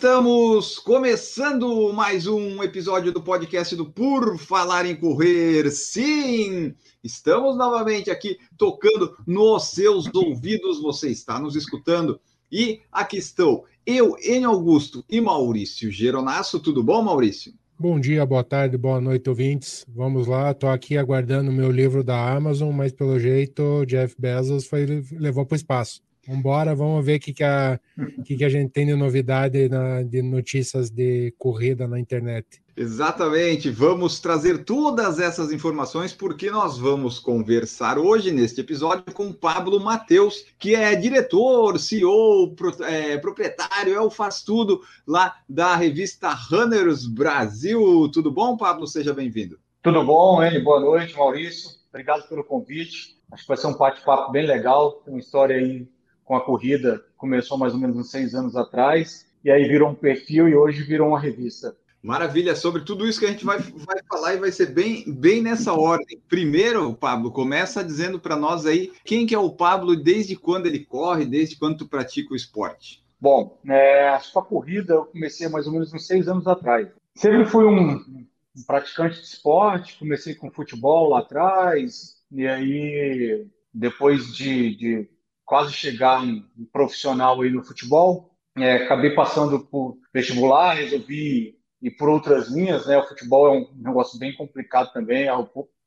Estamos começando mais um episódio do podcast do Por Falar em Correr. Sim, estamos novamente aqui tocando nos seus ouvidos. Você está nos escutando. E aqui estou eu, Enio Augusto e Maurício Geronasso. Tudo bom, Maurício? Bom dia, boa tarde, boa noite, ouvintes. Vamos lá, estou aqui aguardando o meu livro da Amazon, mas pelo jeito Jeff Bezos foi, levou para o espaço. Vambora, vamos ver o que, que, a, que, que a gente tem de novidade na, de notícias de corrida na internet. Exatamente, vamos trazer todas essas informações porque nós vamos conversar hoje neste episódio com Pablo Mateus, que é diretor, CEO, pro, é, proprietário, é o faz tudo lá da revista Runners Brasil. Tudo bom, Pablo? Seja bem-vindo. Tudo bom, Eli? Boa noite, Maurício. Obrigado pelo convite. Acho que vai ser um bate-papo bem legal. Tem uma história aí com a corrida, começou mais ou menos uns seis anos atrás, e aí virou um perfil e hoje virou uma revista. Maravilha, sobre tudo isso que a gente vai, vai falar e vai ser bem, bem nessa ordem. Primeiro, Pablo, começa dizendo para nós aí quem que é o Pablo e desde quando ele corre, desde quando tu pratica o esporte. Bom, é, a sua corrida eu comecei mais ou menos uns seis anos atrás. Sempre fui um, um praticante de esporte, comecei com futebol lá atrás, e aí depois de, de quase chegar em, em profissional aí no futebol. É, acabei passando por vestibular, resolvi ir por outras linhas, né? O futebol é um negócio bem complicado também, há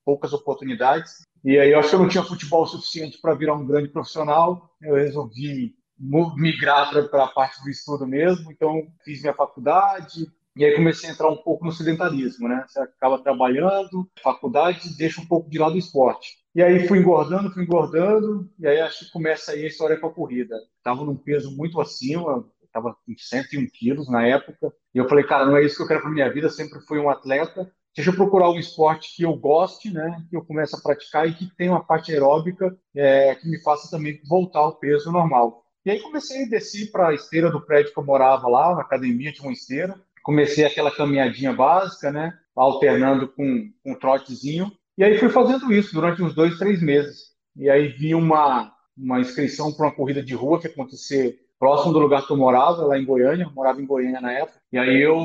poucas oportunidades. E aí eu acho que eu não tinha futebol suficiente para virar um grande profissional. Eu resolvi migrar para a parte do estudo mesmo, então fiz minha faculdade, e aí comecei a entrar um pouco no sedentarismo, né? Você acaba trabalhando, faculdade, deixa um pouco de lado o esporte. E aí fui engordando, fui engordando, e aí acho que começa aí a história com a corrida. Tava num peso muito acima, tava com 101 quilos na época, e eu falei, cara, não é isso que eu quero para minha vida, sempre fui um atleta, deixa eu procurar um esporte que eu goste, né, que eu comece a praticar e que tenha uma parte aeróbica é, que me faça também voltar ao peso normal. E aí comecei a descer para a esteira do prédio que eu morava lá, na academia tinha uma esteira, comecei aquela caminhadinha básica, né, alternando com, com um trotezinho, e aí fui fazendo isso durante uns dois, três meses. E aí vi uma, uma inscrição para uma corrida de rua que ia acontecer próximo do lugar que eu morava, lá em Goiânia, eu morava em Goiânia na época. E aí eu,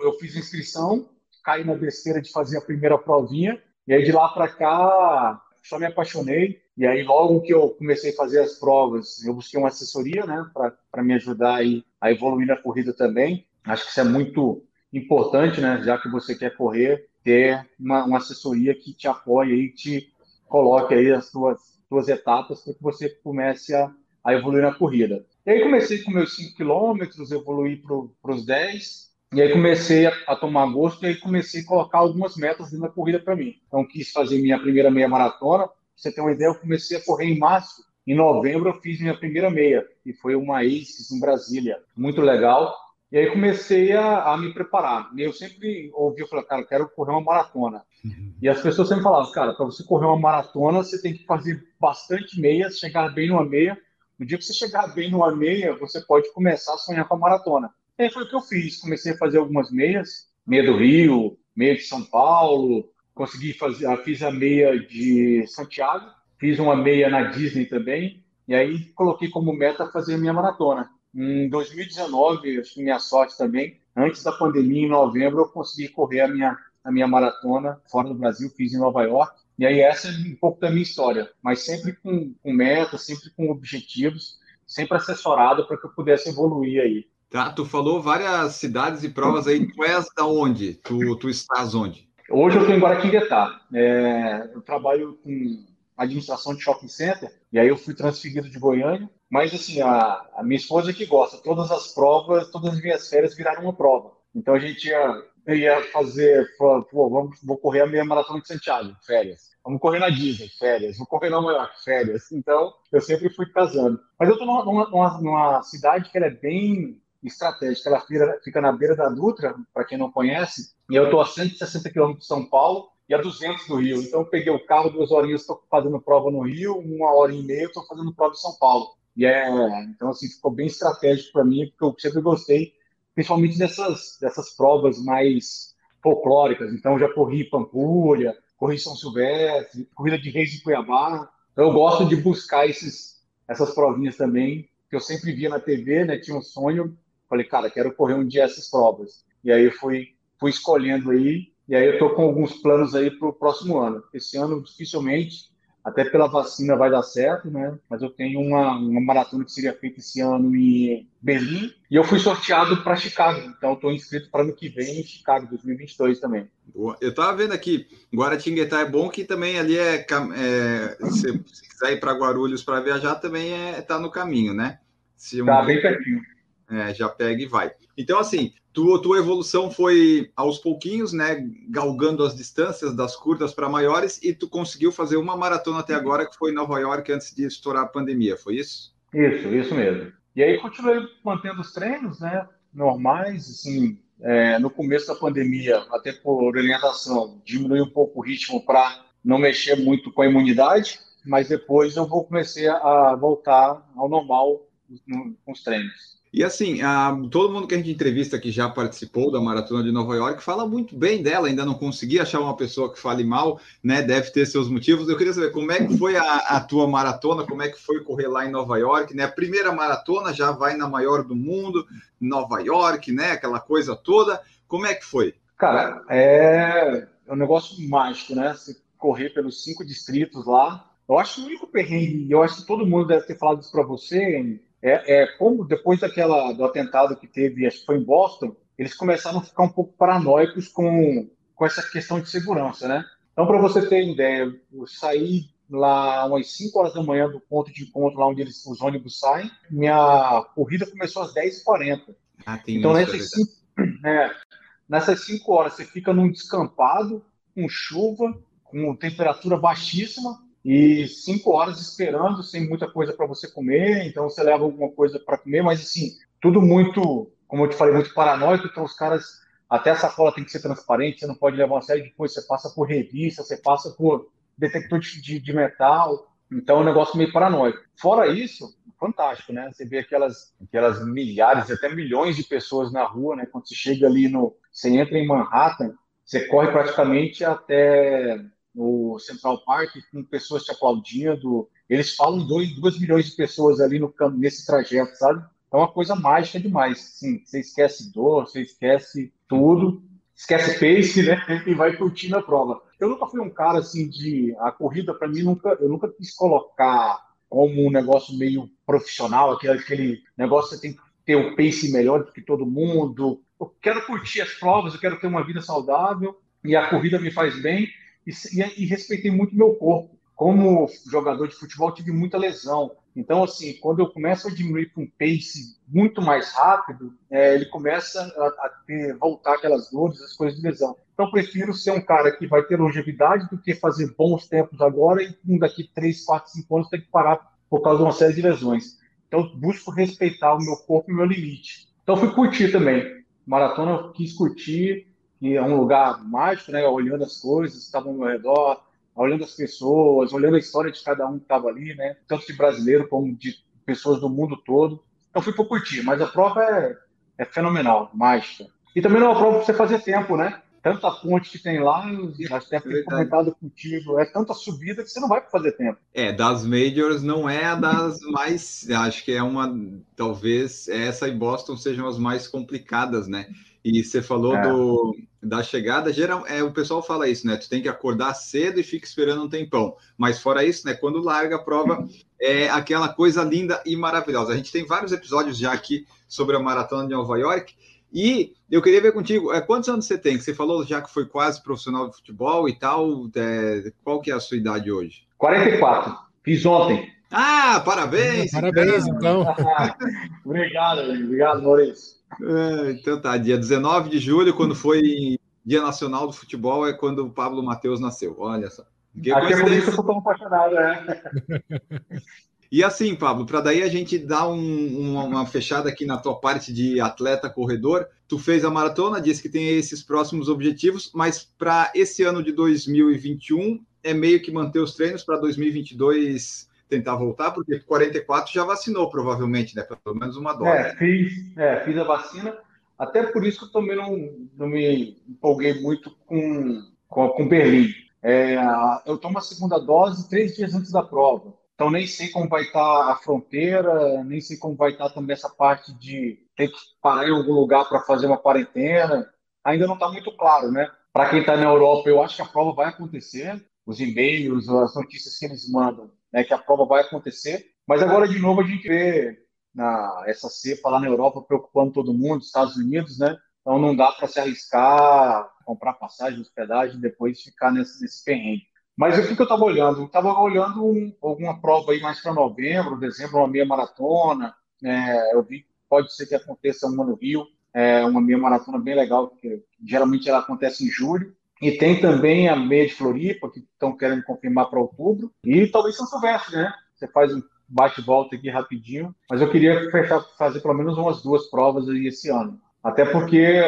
eu fiz inscrição, caí na besteira de fazer a primeira provinha, e aí de lá para cá só me apaixonei. E aí logo que eu comecei a fazer as provas, eu busquei uma assessoria, né, para me ajudar aí a evoluir na corrida também. Acho que isso é muito importante, né, já que você quer correr, ter uma, uma assessoria que te apoie e te coloque aí as suas, suas etapas para que você comece a, a evoluir na corrida. E aí comecei com meus 5 quilômetros, evoluí para os 10, e aí comecei a, a, tomar gosto e aí comecei a colocar algumas metas na corrida para mim. Então quis fazer minha primeira meia maratona. Você ter uma ideia, eu comecei a correr em março. Em novembro eu fiz minha primeira meia, e foi uma ACES em Brasília. Muito legal. E aí comecei a, a me preparar. E eu sempre ouvi, eu falei, cara, eu quero correr uma maratona. Uhum. E as pessoas sempre falavam, cara, para você correr uma maratona, você tem que fazer bastante meias, chegar bem numa meia. No dia que você chegar bem numa meia, você pode começar a sonhar com a maratona. E aí foi o que eu fiz. Comecei a fazer algumas meias, meia do Rio, meia de São Paulo, consegui fazer, ah, fiz a meia de Santiago, fiz uma meia na Disney também, e aí coloquei como meta fazer a minha maratona. Em 2019, acho que minha sorte também, antes da pandemia, em novembro, eu consegui correr a minha, a minha maratona fora do Brasil, fiz em Nova York. E aí essa é um pouco da minha história, mas sempre com, com metas, sempre com objetivos, sempre assessorado para que eu pudesse evoluir aí. Tá, tu falou várias cidades e provas aí, tu és da onde? Tu, tu estás onde? Hoje eu estou em Guaratinguetá. É, eu trabalho com administração de shopping center, e aí eu fui transferido de Goiânia, mas assim, a, a minha esposa que gosta, todas as provas, todas as minhas férias viraram uma prova. Então a gente ia, ia fazer, pô, vamos, vou correr a meia maratona de Santiago, férias. Vamos correr na Disney, férias. Vou correr na York, férias. Então, eu sempre fui casando. Mas eu estou numa, numa, numa, cidade que é bem estratégica. Ela fica, fica na beira da Dutra, para quem não conhece. E eu estou a 160 quilômetros de São Paulo e a 200 do Rio. Então eu peguei o carro, duas horinhas, estou fazendo prova no Rio, uma hora e meia estou fazendo prova em São Paulo. E é, então assim, ficou bem estratégico para mim, porque eu sempre gostei, principalmente dessas, dessas provas mais folclóricas. Então já corri Pampulha, corri São Silvestre, corrida de Reis de Cuiabá. Então eu gosto de buscar esses, essas provinhas também, que eu sempre via na TV, né? Tinha um sonho, falei, cara, quero correr um dia essas provas. E aí eu fui, fui escolhendo aí e aí eu estou com alguns planos aí para o próximo ano. Esse ano, dificilmente, até pela vacina vai dar certo, né? Mas eu tenho uma, uma maratona que seria feita esse ano em Berlim e eu fui sorteado para Chicago. Então estou inscrito para ano que vem em Chicago, 2022 também. Boa. Eu estava vendo aqui, Guaratinguetá é bom que também ali é, é se, se quiser ir para Guarulhos para viajar também é tá no caminho, né? Se um... Tá bem pertinho. É, já pega e vai. Então, assim, tua, tua evolução foi aos pouquinhos, né? Galgando as distâncias das curtas para maiores, e tu conseguiu fazer uma maratona até agora, que foi em Nova York, antes de estourar a pandemia, foi isso? Isso, isso mesmo. E aí continuei mantendo os treinos, né? Normais, assim, é, no começo da pandemia, até por orientação, diminui um pouco o ritmo para não mexer muito com a imunidade, mas depois eu vou comecei a voltar ao normal com os treinos. E assim, a, todo mundo que a gente entrevista que já participou da Maratona de Nova York fala muito bem dela, ainda não consegui achar uma pessoa que fale mal, né? Deve ter seus motivos. Eu queria saber como é que foi a, a tua maratona, como é que foi correr lá em Nova York, né? A primeira maratona já vai na maior do mundo, Nova York, né? Aquela coisa toda. Como é que foi? Cara, é, é um negócio mágico, né? Você correr pelos cinco distritos lá. Eu acho que o único perrengue, eu acho que todo mundo deve ter falado isso para você, é, é, como depois daquela do atentado que teve, acho que foi em Boston, eles começaram a ficar um pouco paranoicos com, com essa questão de segurança, né? Então, para você ter ideia, eu saí lá umas 5 horas da manhã do ponto de encontro, lá onde eles, os ônibus saem, minha corrida começou às 10h40. Ah, então, nessas 5 é, nessas cinco horas, você fica num descampado, com chuva, com temperatura baixíssima, e cinco horas esperando, sem muita coisa para você comer, então você leva alguma coisa para comer, mas assim, tudo muito, como eu te falei, muito paranoico, então os caras, até a sacola tem que ser transparente, você não pode levar uma série de coisas, você passa por revista, você passa por detector de, de metal, então é um negócio meio paranoico. Fora isso, fantástico, né? Você vê aquelas, aquelas milhares, até milhões de pessoas na rua, né? Quando você chega ali no. Você entra em Manhattan, você corre praticamente até no Central Park, com pessoas te aplaudindo. Eles falam 2 milhões de pessoas ali no, nesse trajeto, sabe? É uma coisa mágica demais. Sim, você esquece dor, você esquece tudo, esquece pace, né? E vai curtindo a prova. Eu nunca fui um cara assim de. A corrida, para mim, nunca, eu nunca quis colocar como um negócio meio profissional, aquele, aquele negócio que você tem que ter um pace melhor do que todo mundo. Eu quero curtir as provas, eu quero ter uma vida saudável e a corrida me faz bem e, e, e respeitei muito meu corpo. Como jogador de futebol, tive muita lesão. Então, assim, quando eu começo a diminuir para um pace muito mais rápido, é, ele começa a, a ter, voltar aquelas dores, as coisas de lesão. Então, prefiro ser um cara que vai ter longevidade do que fazer bons tempos agora e daqui 3, 4, 5 anos ter que parar por causa de uma série de lesões. Então, busco respeitar o meu corpo e o meu limite. Então, fui curtir também. Maratona eu quis curtir, que é um lugar mágico, né? Olhando as coisas que estavam ao meu redor, olhando as pessoas, olhando a história de cada um que estava ali, né? Tanto de brasileiro como de pessoas do mundo todo. Então fui por curtir, mas a prova é, é fenomenal, mágica. E também não é uma prova para você fazer tempo, né? Tanta ponte que tem lá, até tenho comentado contigo, é tanta subida que você não vai fazer tempo. É, das majors não é a das mais, acho que é uma, talvez essa e Boston sejam as mais complicadas, né? E você falou é. do, da chegada, geral, é, o pessoal fala isso, né? Tu tem que acordar cedo e fica esperando um tempão. Mas fora isso, né? Quando larga a prova, é aquela coisa linda e maravilhosa. A gente tem vários episódios já aqui sobre a maratona de Nova York. E eu queria ver contigo, é, quantos anos você tem? Você falou já que foi quase profissional de futebol e tal. É, qual que é a sua idade hoje? 44. Fiz ontem. Ah, parabéns! Parabéns, então. obrigado, obrigado, Maurício. É, então tá, dia 19 de julho, quando foi Dia Nacional do Futebol, é quando o Pablo Matheus nasceu. Olha só. Que Aqui é por isso que eu tô tão apaixonado, né? E assim, Pablo, para daí a gente dar um, uma, uma, fechada aqui na tua parte de atleta corredor, tu fez a maratona, disse que tem esses próximos objetivos, mas para esse ano de 2021 é meio que manter os treinos para 2022 tentar voltar, porque 44 já vacinou provavelmente, né? Pelo menos uma dose. É, fiz, é, fiz a vacina, até por isso que eu também não, não me empolguei muito com, com, com Berlim. É, eu tomo a segunda dose três dias antes da prova. Então, nem sei como vai estar a fronteira, nem sei como vai estar também essa parte de ter que parar em algum lugar para fazer uma quarentena. Ainda não está muito claro, né? Para quem está na Europa, eu acho que a prova vai acontecer. Os e-mails, as notícias que eles mandam, né, que a prova vai acontecer. Mas agora, de novo, a gente vê na, essa cepa lá na Europa preocupando todo mundo, Estados Unidos, né? Então, não dá para se arriscar, comprar passagem, hospedagem, depois ficar nesse, nesse perrengue. Mas o que, eu estava olhando? Eu estava olhando um, alguma prova aí mais para novembro, dezembro, uma meia maratona. É, eu vi pode ser que aconteça uma no Rio, é, uma meia maratona bem legal, que geralmente ela acontece em julho. E tem também a meia de Floripa, que estão querendo confirmar para outubro. E talvez São Silvestre, né? Você faz um bate-volta aqui rapidinho. Mas eu queria fechar, fazer pelo menos umas duas provas aí esse ano. Até porque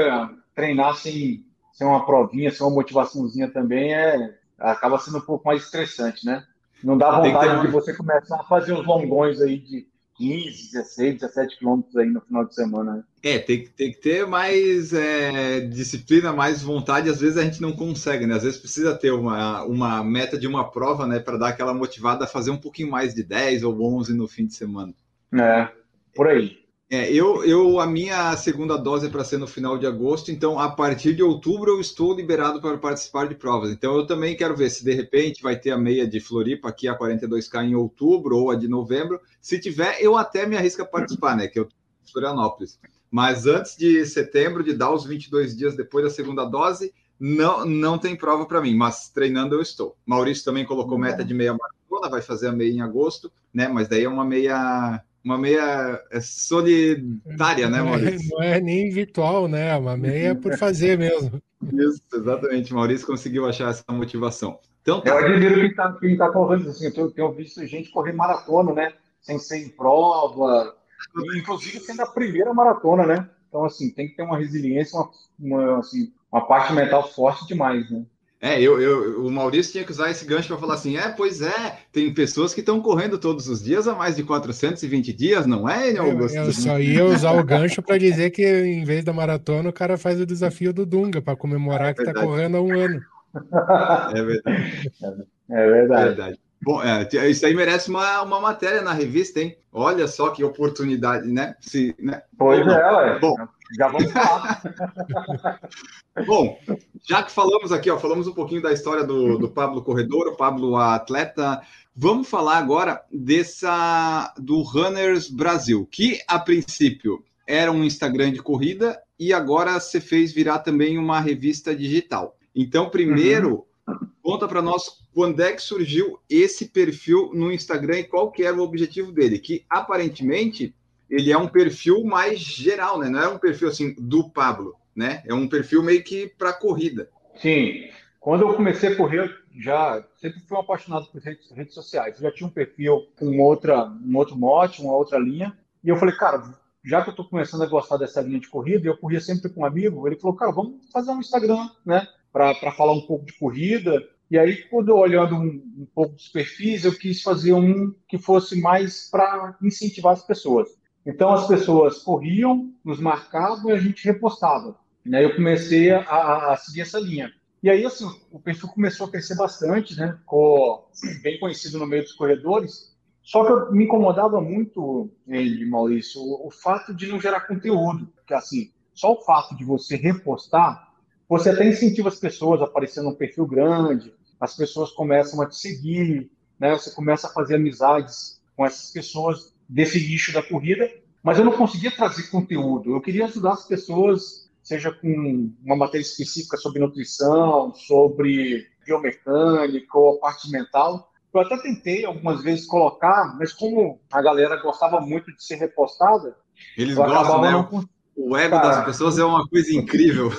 treinar sem, sem uma provinha, sem uma motivaçãozinha também é, acaba sendo um pouco mais estressante, né? Não dá vontade de você começar a fazer os longões aí de 15, 16, 17 quilômetros aí no final de semana. Né? É, tem, tem que ter mais é, disciplina, mais vontade. Às vezes a gente não consegue, né? Às vezes precisa ter uma, uma meta de uma prova, né? Para dar aquela motivada a fazer um pouquinho mais de 10 ou 11 no fim de semana. É, por aí. É, eu, eu, a minha segunda dose é para ser no final de agosto, então a partir de outubro eu estou liberado para participar de provas. Então eu também quero ver se de repente vai ter a meia de Floripa aqui a 42K em outubro ou a de novembro. Se tiver, eu até me arrisco a participar, né? Que eu estou em Florianópolis. Mas antes de setembro, de dar os 22 dias depois da segunda dose, não, não tem prova para mim, mas treinando eu estou. Maurício também colocou meta de meia maratona, vai fazer a meia em agosto, né? Mas daí é uma meia uma meia é solitária, né, Maurício? Não é, não é nem virtual, né? Uma meia por fazer mesmo. Isso, exatamente. Maurício conseguiu achar essa motivação. Então, tá. Eu admiro quem está quem tá correndo assim. Eu tenho visto gente correr maratona, né? Sem ser em prova. inclusive sendo a primeira maratona, né? Então, assim, tem que ter uma resiliência, uma, uma, assim, uma parte mental forte demais, né? É, eu, eu, o Maurício tinha que usar esse gancho para falar assim: é, pois é, tem pessoas que estão correndo todos os dias há mais de 420 dias, não é, Augusto? Eu, eu só ia usar o gancho para dizer que em vez da maratona, o cara faz o desafio do Dunga para comemorar é que está correndo há um ano. É verdade. É verdade. É verdade. Bom, é, isso aí merece uma, uma matéria na revista, hein? Olha só que oportunidade, né? Se, né? Pois é, ué. Bom, já vamos falar. Bom, já que falamos aqui, ó, falamos um pouquinho da história do, do Pablo Corredor, o Pablo atleta, vamos falar agora dessa do Runners Brasil, que a princípio era um Instagram de corrida e agora você fez virar também uma revista digital. Então, primeiro, uhum. conta para nós quando é que surgiu esse perfil no Instagram e qual que era o objetivo dele, que aparentemente ele é um perfil mais geral, né? Não é um perfil assim do Pablo, né? É um perfil meio que para corrida. Sim. Quando eu comecei a correr, já sempre fui um apaixonado por redes, redes sociais. Eu já tinha um perfil com outra, um outro mote, uma outra linha. E eu falei, cara, já que eu estou começando a gostar dessa linha de corrida, eu corria sempre com um amigo. Ele falou, cara, vamos fazer um Instagram, né? Para falar um pouco de corrida. E aí, quando eu olhando um, um pouco dos perfis, eu quis fazer um que fosse mais para incentivar as pessoas. Então as pessoas corriam, nos marcavam e a gente repostava. Né? Eu comecei a, a, seguir essa linha. E aí, assim, o perfil começou a crescer bastante, né? Ficou bem conhecido no meio dos corredores. Só que eu me incomodava muito, ele, Maurício, o, o fato de não gerar conteúdo. Porque, assim, só o fato de você repostar, você até incentiva as pessoas a aparecer num perfil grande, as pessoas começam a te seguir, né? Você começa a fazer amizades com essas pessoas desse nicho da corrida, mas eu não conseguia trazer conteúdo. Eu queria ajudar as pessoas, seja com uma matéria específica sobre nutrição, sobre biomecânica ou a parte mental. Eu até tentei algumas vezes colocar, mas como a galera gostava muito de ser repostada, eles gostam, né? Não... O ego Cara, das pessoas é uma coisa incrível.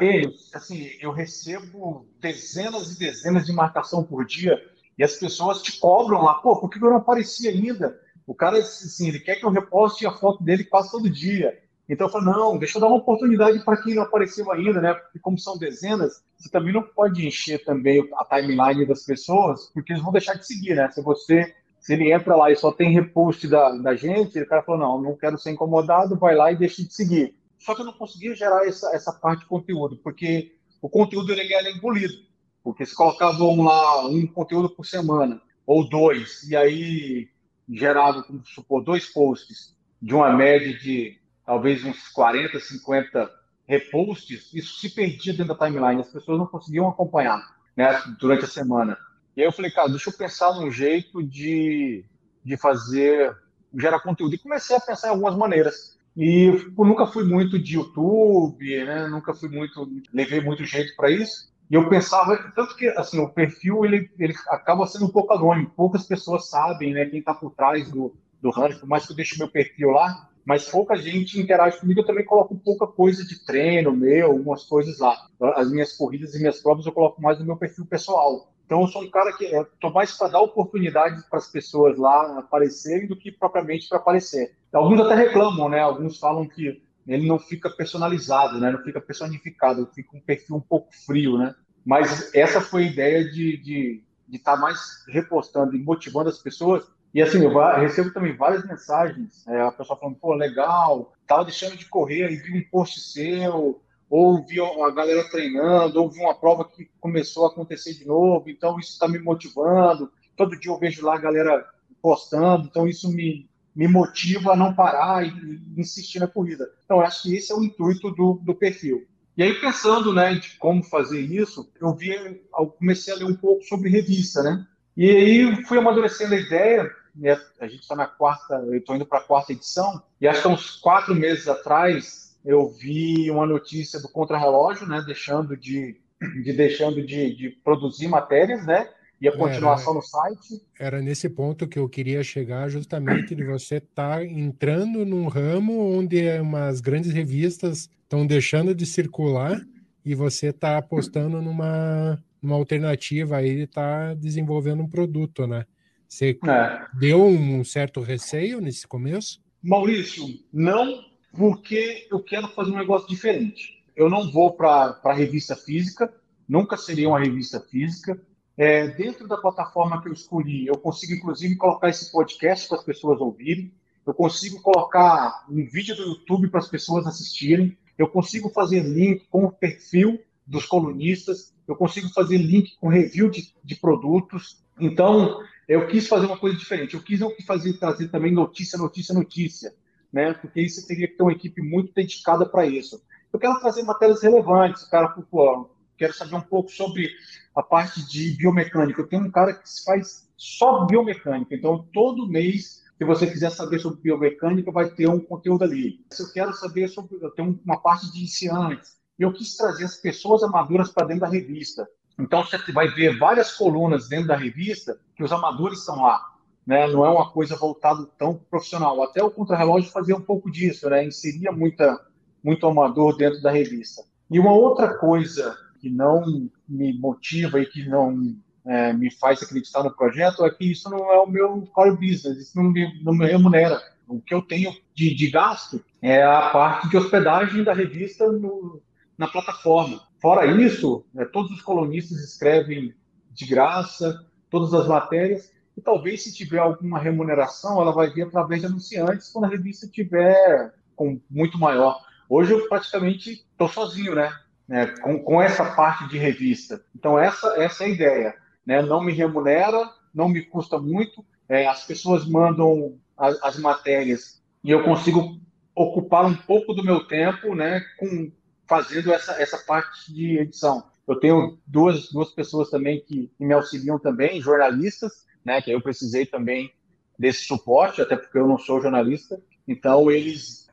Eu, assim, eu recebo dezenas e dezenas de marcação por dia E as pessoas te cobram lá, pô, por que eu não apareci ainda? O cara, assim, ele quer que eu reposte a foto dele quase todo dia. Então eu falo, não, deixa eu dar uma oportunidade para quem não apareceu ainda, né? Porque como são dezenas, você também não pode encher também a timeline das pessoas, porque eles vão deixar de seguir, né? Se você, se ele entra lá e só tem repost da, da gente, o cara falou, não, não quero ser incomodado, vai lá e deixa de seguir. Só que eu não conseguia gerar essa, essa parte de conteúdo, porque o conteúdo ele era engolido. Porque se colocavam lá um conteúdo por semana, ou dois, e aí gerava, como supor, dois posts de uma média de talvez uns 40, 50 reposts, isso se perdia dentro da timeline, as pessoas não conseguiam acompanhar né, durante a semana. E aí eu falei, cara, deixa eu pensar num jeito de, de fazer, gerar conteúdo. E comecei a pensar em algumas maneiras. E nunca fui muito de YouTube, né? Nunca fui muito, levei muito jeito para isso. E eu pensava, tanto que assim, o perfil ele, ele acaba sendo um pouco anônimo, poucas pessoas sabem, né, quem está por trás do, do Hunter, por mais que eu deixe meu perfil lá, mas pouca gente interage comigo, eu também coloco pouca coisa de treino meu, algumas coisas lá. As minhas corridas e minhas provas eu coloco mais no meu perfil pessoal. Então eu sou um cara que estou mais para dar oportunidade para as pessoas lá aparecerem do que propriamente para aparecer. Alguns até reclamam, né? Alguns falam que ele não fica personalizado, né? Não fica personificado, fica um perfil um pouco frio, né? Mas essa foi a ideia de estar de, de tá mais repostando e motivando as pessoas. E assim, eu recebo também várias mensagens, é, a pessoa falando, pô, legal, tava deixando de correr e vi um post seu, ou vi a galera treinando, ou vi uma prova que começou a acontecer de novo, então isso está me motivando. Todo dia eu vejo lá a galera postando, então isso me, me motiva a não parar e, insistir na corrida. Então, acho que esse é o intuito do, do perfil. E aí, pensando né, de como fazer isso, eu vi, eu comecei a ler um pouco sobre revista, né? E aí fui amadurecendo a ideia, né? a gente está na quarta, eu estou indo para a quarta edição, e acho que uns quatro meses atrás eu vi uma notícia do Contrarrelógio, né, deixando de, de deixando de, de produzir matérias, né? E a continuação era, no site. Era nesse ponto que eu queria chegar, justamente de você estar tá entrando num ramo onde umas grandes revistas estão deixando de circular e você está apostando numa, numa alternativa aí de estar tá desenvolvendo um produto, né? Você é. deu um certo receio nesse começo? Maurício, não, porque eu quero fazer um negócio diferente. Eu não vou para a revista física, nunca seria uma revista física. É, dentro da plataforma que eu escolhi, eu consigo inclusive colocar esse podcast para as pessoas ouvirem. Eu consigo colocar um vídeo do YouTube para as pessoas assistirem. Eu consigo fazer link com o perfil dos colunistas. Eu consigo fazer link com review de, de produtos. Então, eu quis fazer uma coisa diferente. Eu quis, fazer, trazer também notícia, notícia, notícia. Né? Porque isso teria que ter uma equipe muito dedicada para isso. Eu quero trazer matérias relevantes. Cara, pô, quero saber um pouco sobre a parte de biomecânica. Eu tenho um cara que faz só biomecânica, então todo mês, se você quiser saber sobre biomecânica, vai ter um conteúdo ali. Se eu quero saber sobre, eu tenho uma parte de iniciantes, eu quis trazer as pessoas amadoras para dentro da revista. Então você vai ver várias colunas dentro da revista que os amadores estão lá. Né? Não é uma coisa voltada tão profissional. Até o Contrarrelógio fazia um pouco disso, né? inseria muita, muito amador dentro da revista. E uma outra coisa que não me motiva e que não é, me faz acreditar no projeto é que isso não é o meu core business, isso não me, não me remunera. O que eu tenho de, de, gasto é a parte de hospedagem da revista no, na plataforma. Fora isso, é, todos os colunistas escrevem de graça, todas as matérias, e talvez se tiver alguma remuneração, ela vai vir através de anunciantes quando a revista tiver com muito maior. Hoje eu praticamente estou sozinho, né? Né, com, com essa parte de revista. Então, essa, essa é a ideia. Né? Não me remunera, não me custa muito, é, as pessoas mandam as, as, matérias e eu consigo ocupar um pouco do meu tempo né, com, fazendo essa, essa parte de edição. Eu tenho duas, duas pessoas também que, que me auxiliam também, jornalistas, né, que eu precisei também desse suporte, até porque eu não sou jornalista. Então, eles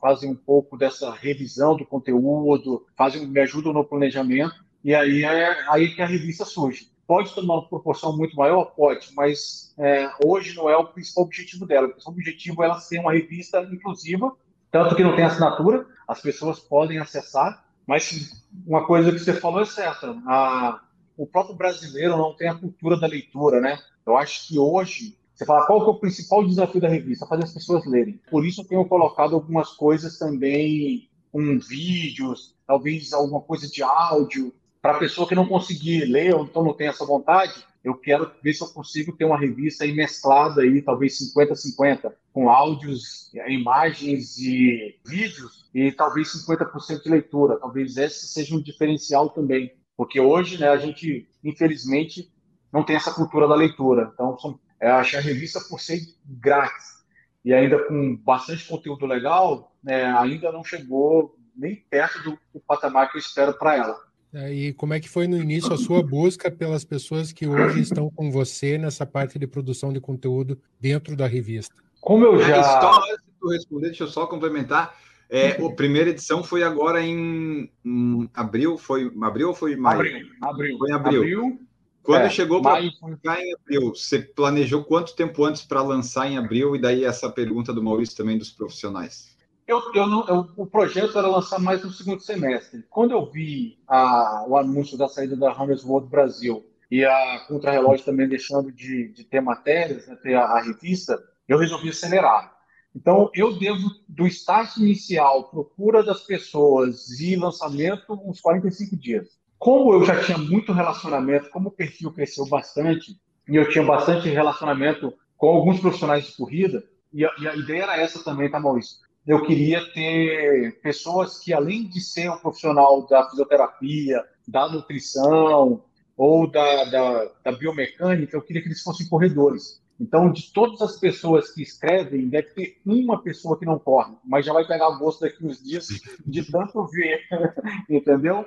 fazem um pouco dessa revisão do conteúdo, fazem, me ajudam no planejamento, e aí é aí que a revista surge. Pode tomar uma proporção muito maior? Pode, mas é, hoje não é o principal objetivo dela. O principal objetivo é ela ser uma revista inclusiva, tanto que não tem assinatura, as pessoas podem acessar, mas uma coisa que você falou é certa. A, o próprio brasileiro não tem a cultura da leitura, né? Eu acho que hoje você fala qual que é o principal desafio da revista? Fazer as pessoas lerem. Por isso eu tenho colocado algumas coisas também com vídeos, talvez alguma coisa de áudio, para a pessoa que não conseguir ler ou então não tem essa vontade, eu quero ver se eu consigo ter uma revista aí mesclada aí, talvez 50-50, com áudios, imagens e vídeos, e talvez 50% de leitura. Talvez esse seja um diferencial também. Porque hoje, né, a gente, infelizmente, não tem essa cultura da leitura. Então, são, eu acho a revista, por ser grátis e ainda com bastante conteúdo legal, né, ainda não chegou nem perto do, do patamar que eu espero para ela. É, e como é que foi no início a sua busca pelas pessoas que hoje estão com você nessa parte de produção de conteúdo dentro da revista? Como eu já. Só antes de tu responder, deixa eu só complementar. É, a primeira edição foi agora em, em, abril, foi abril ou foi maio? Abril. abril. Foi em abril. abril Quando é, chegou para ficar em abril, você planejou quanto tempo antes para lançar em abril? E daí essa pergunta do Maurício também dos profissionais. Eu, eu não, eu, o projeto era lançar mais no segundo semestre. Quando eu vi a, o anúncio da saída da Runners World Brasil e a Contrarrelógio também deixando de, de ter matérias, né, ter a, a, revista, eu resolvi acelerar. Então, eu devo, do start inicial, procura das pessoas e lançamento, uns 45 dias. Como eu já tinha muito relacionamento, como o perfil cresceu bastante, e eu tinha bastante relacionamento com alguns profissionais de corrida, e a, e a ideia era essa também, tá, Maurício? eu queria ter pessoas que, além de ser um profissional da fisioterapia, da nutrição ou da, da, da, biomecânica, eu queria que eles fossem corredores. Então, de todas as pessoas que escrevem, deve ter uma pessoa que não corre, mas já vai pegar gosto daqui uns dias de tanto ver, entendeu?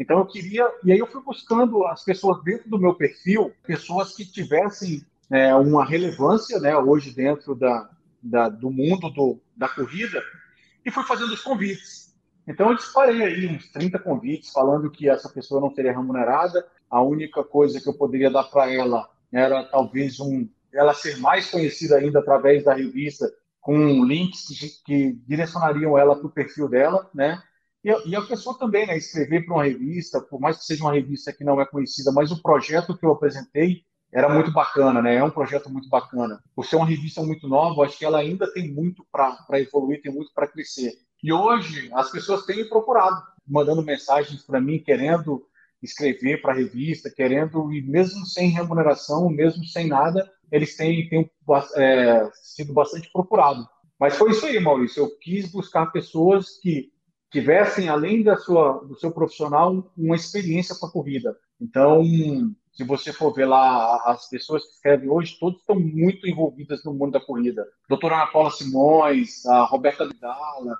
Então, eu queria. E aí, eu fui buscando as pessoas dentro do meu perfil, pessoas que tivessem é, uma relevância, né, hoje dentro da, da, do mundo do, da corrida e fui fazendo os convites. Então eu disparei aí uns 30 convites falando que essa pessoa não seria remunerada. A única coisa que eu poderia dar para ela era talvez um ela ser mais conhecida ainda através da revista com links que, que direcionariam ela para o perfil dela, né? E, a pessoa também, né, escrever para uma revista, por mais que seja uma revista que não é conhecida, mas o projeto que eu apresentei era muito bacana, né? É um projeto muito bacana. Por ser uma revista muito nova, acho que ela ainda tem muito para evoluir, tem muito para crescer. E hoje as pessoas têm procurado, mandando mensagens para mim, querendo escrever para a revista, querendo, e mesmo sem remuneração, mesmo sem nada, eles têm, têm é, sido bastante procurados. Mas foi isso aí, Maurício. Eu quis buscar pessoas que tivessem, além da sua, do seu profissional, uma experiência com a corrida. Então, se você for ver lá as pessoas que escrevem hoje, todas estão muito envolvidas no mundo da corrida. Doutora Ana Paula Simões, a Roberta Vidala,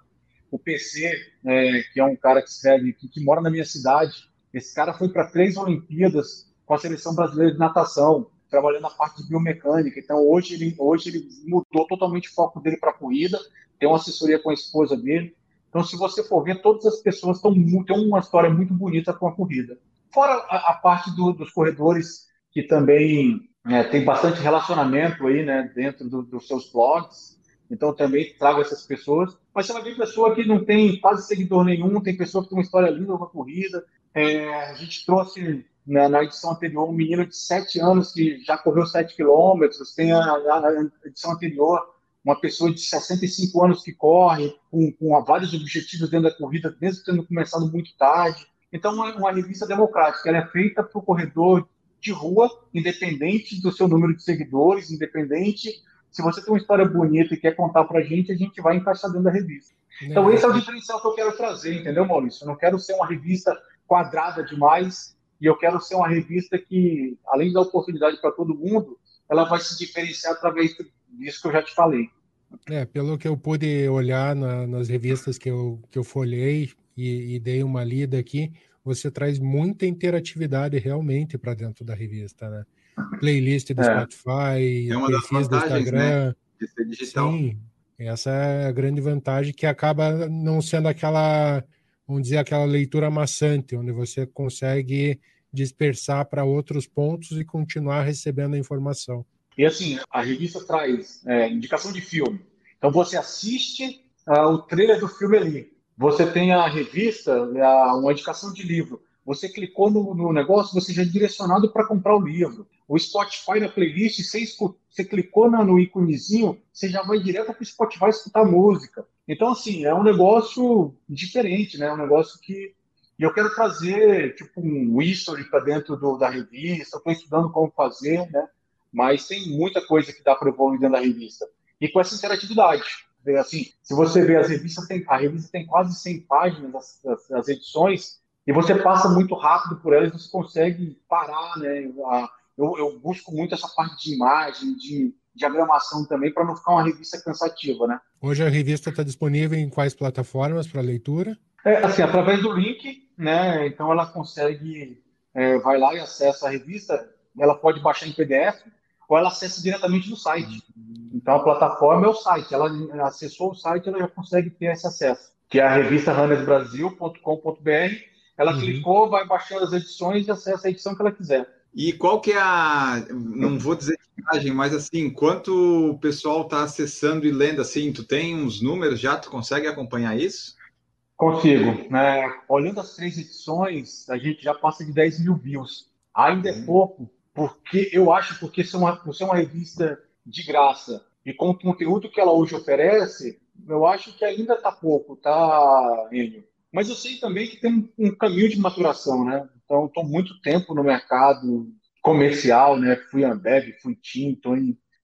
o PC, é, que é um cara que escreve, que, que mora na minha cidade. Esse cara foi para três Olimpíadas com a seleção brasileira de natação, trabalhando na parte de biomecânica. Então hoje ele, hoje ele mudou totalmente o foco dele para a corrida, tem uma assessoria com a esposa dele. Então, se você for ver, todas as pessoas estão têm uma história muito bonita com a corrida. Fora a, a parte do, dos corredores, que também é, tem bastante relacionamento aí, né, dentro do, dos seus blogs. Então, também trago essas pessoas. Mas você vai ver pessoa que não tem quase seguidor nenhum, tem pessoa que tem uma história linda uma corrida. É, a gente trouxe na, na, edição anterior um menino de 7 anos que já correu 7 quilômetros. Tem a, a, edição anterior uma pessoa de 65 anos que corre, com, com vários objetivos dentro da corrida, mesmo tendo começado muito tarde. Então, uma, uma revista democrática, ela é feita para o corredor de rua, independente do seu número de seguidores, independente. Se você tem uma história bonita e quer contar para a gente, a gente vai encaixar dentro da revista. Então, esse é o diferencial que eu quero trazer, entendeu, Maurício? Eu não quero ser uma revista quadrada demais, e eu quero ser uma revista que, além dar oportunidade para todo mundo, ela vai se diferenciar através disso que eu já te falei. É, pelo que eu pude olhar na, nas revistas que eu, que eu folhei, e, e dei uma lida aqui, você traz muita interatividade realmente para dentro da revista, né? Playlist do é. Spotify, é uma das vantagens, do né, Instagram. Né? De ser digital. Sim, essa é a grande vantagem que acaba não sendo aquela, vamos dizer, aquela leitura maçante, onde você consegue dispersar para outros pontos e continuar recebendo a informação. E assim, a revista traz é, indicação de filme. Então você assiste uh, o trailer do filme ali. Você tem a revista, uma indicação de livro. Você clicou no, no negócio, você já é direcionado para comprar o livro. O Spotify na playlist, você, você clicou no íconezinho, você já vai direto para o Spotify escutar música. Então, assim, é um negócio diferente, né? É um negócio que e eu quero trazer tipo um history para dentro do, da revista. Estou estudando como fazer, né? Mas tem muita coisa que dá para evoluir dentro da revista. E com essa interatividade. Assim, se você vê as revistas, tem, a revista tem quase 100 páginas, as, as, as edições, e você passa muito rápido por elas, você consegue parar, né? Eu, eu busco muito essa parte de imagem, de diagramação também, para não ficar uma revista cansativa, né? Hoje a revista está disponível em quais plataformas para leitura? É, assim, através do link, né? Então ela consegue, é, vai lá e acessa a revista, ela pode baixar em PDF ou ela acessa diretamente no site. Então a plataforma é o site, ela acessou o site, ela já consegue ter esse acesso, que é a revista runnersbrasil.com.br. Ela uhum. clicou, vai baixando as edições e acessa a edição que ela quiser. E qual que é a, não vou dizer imagem, mas assim, quanto o pessoal está acessando e lendo assim, tu tem uns números já, tu consegue acompanhar isso? Consigo. Né? Olhando as três edições, a gente já passa de 10 mil views. Ainda é pouco, porque eu acho porque ser uma, por ser uma revista de graça e com o conteúdo que ela hoje oferece, eu acho que ainda está pouco, tá, Enio? Mas eu sei também que tem um, caminho de maturação, né? Então, estou muito tempo no mercado comercial, né? Fui Ambev, fui TIM,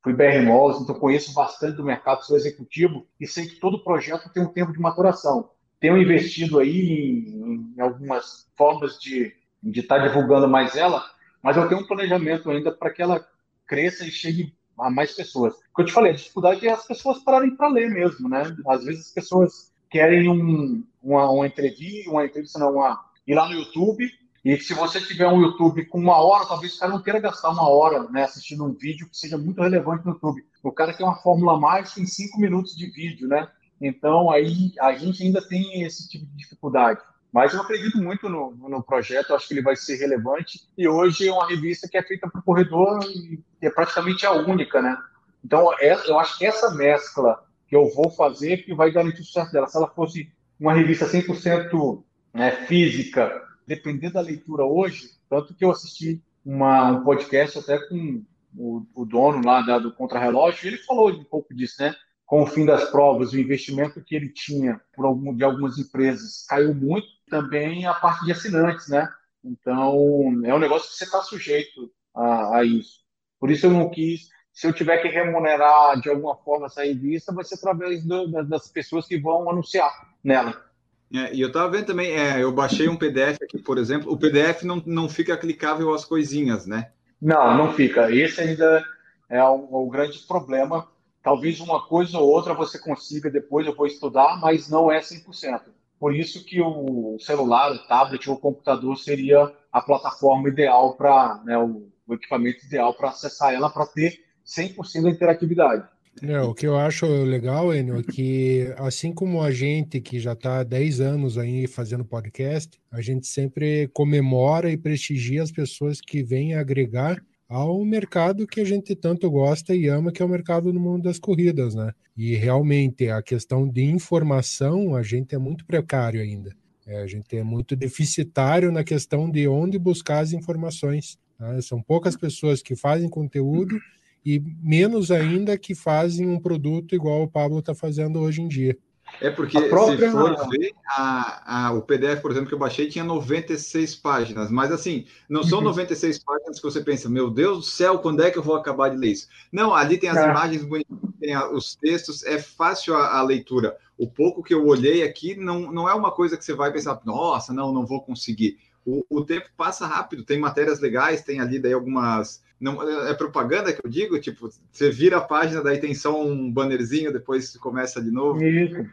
fui BR Malls, então conheço bastante do mercado, sou executivo e sei que todo projeto tem um tempo de maturação tenho investido aí em, em algumas formas de estar tá divulgando mais ela, mas eu tenho um planejamento ainda para que ela cresça e chegue a mais pessoas. O que eu te falei, a dificuldade é as pessoas pararem para ler mesmo, né? Às vezes as pessoas querem um, uma, uma entrevista, uma entrevista não, uma, ir lá no YouTube, e se você tiver um YouTube com uma hora, talvez o cara não queira gastar uma hora né, assistindo um vídeo que seja muito relevante no YouTube. O cara quer uma fórmula mágica em cinco minutos de vídeo, né? Então, aí a gente ainda tem esse tipo de dificuldade. Mas eu acredito muito no, no projeto, acho que ele vai ser relevante. E hoje é uma revista que é feita para o corredor e é praticamente a única, né? Então, é, eu acho que essa mescla que eu vou fazer que vai garantir o sucesso dela. Se ela fosse uma revista 100% né, física, dependendo da leitura hoje, tanto que eu assisti uma, um podcast até com o, o dono lá da, do Contra-Relógio, ele falou um pouco disso, né? Com o fim das provas, o investimento que ele tinha por algum, de algumas empresas caiu muito, também a parte de assinantes, né? Então, é um negócio que você está sujeito a, a, isso. Por isso eu não quis, se eu tiver que remunerar de alguma forma essa revista, vai ser através do, das pessoas que vão anunciar nela. É, e eu estava vendo também, é, eu baixei um PDF aqui, por exemplo, o PDF não, não fica clicável as coisinhas, né? Não, não fica. Esse ainda é o, o grande problema Talvez uma coisa ou outra você consiga depois, eu vou estudar, mas não é 100%. Por isso que o celular, o tablet ou o computador seria a plataforma ideal para, né, o, o equipamento ideal para acessar ela, para ter 100% da interatividade. É, o que eu acho legal, Enio, é que assim como a gente que já está há 10 anos aí fazendo podcast, a gente sempre comemora e prestigia as pessoas que vêm agregar ao mercado que a gente tanto gosta e ama, que é o mercado no mundo das corridas, né? E realmente a questão de informação, a gente é muito precário ainda. É, a gente é muito deficitário na questão de onde buscar as informações. Né? São poucas pessoas que fazem conteúdo e menos ainda que fazem um produto igual o Pablo está fazendo hoje em dia. É porque, própria... se for ver, a, a, o PDF, por exemplo, que eu baixei tinha 96 páginas, mas assim, não são 96 uhum. páginas que você pensa, meu Deus do céu, quando é que eu vou acabar de ler isso? Não, ali tem as é. imagens bonitas, tem a, os textos, é fácil a, a, leitura. O pouco que eu olhei aqui não, não é uma coisa que você vai pensar, nossa, não, não vou conseguir. O, o tempo passa rápido, tem matérias legais, tem ali daí algumas não, é propaganda que eu digo? Tipo, você vira a página, daí tem só um bannerzinho, depois começa de novo. Isso.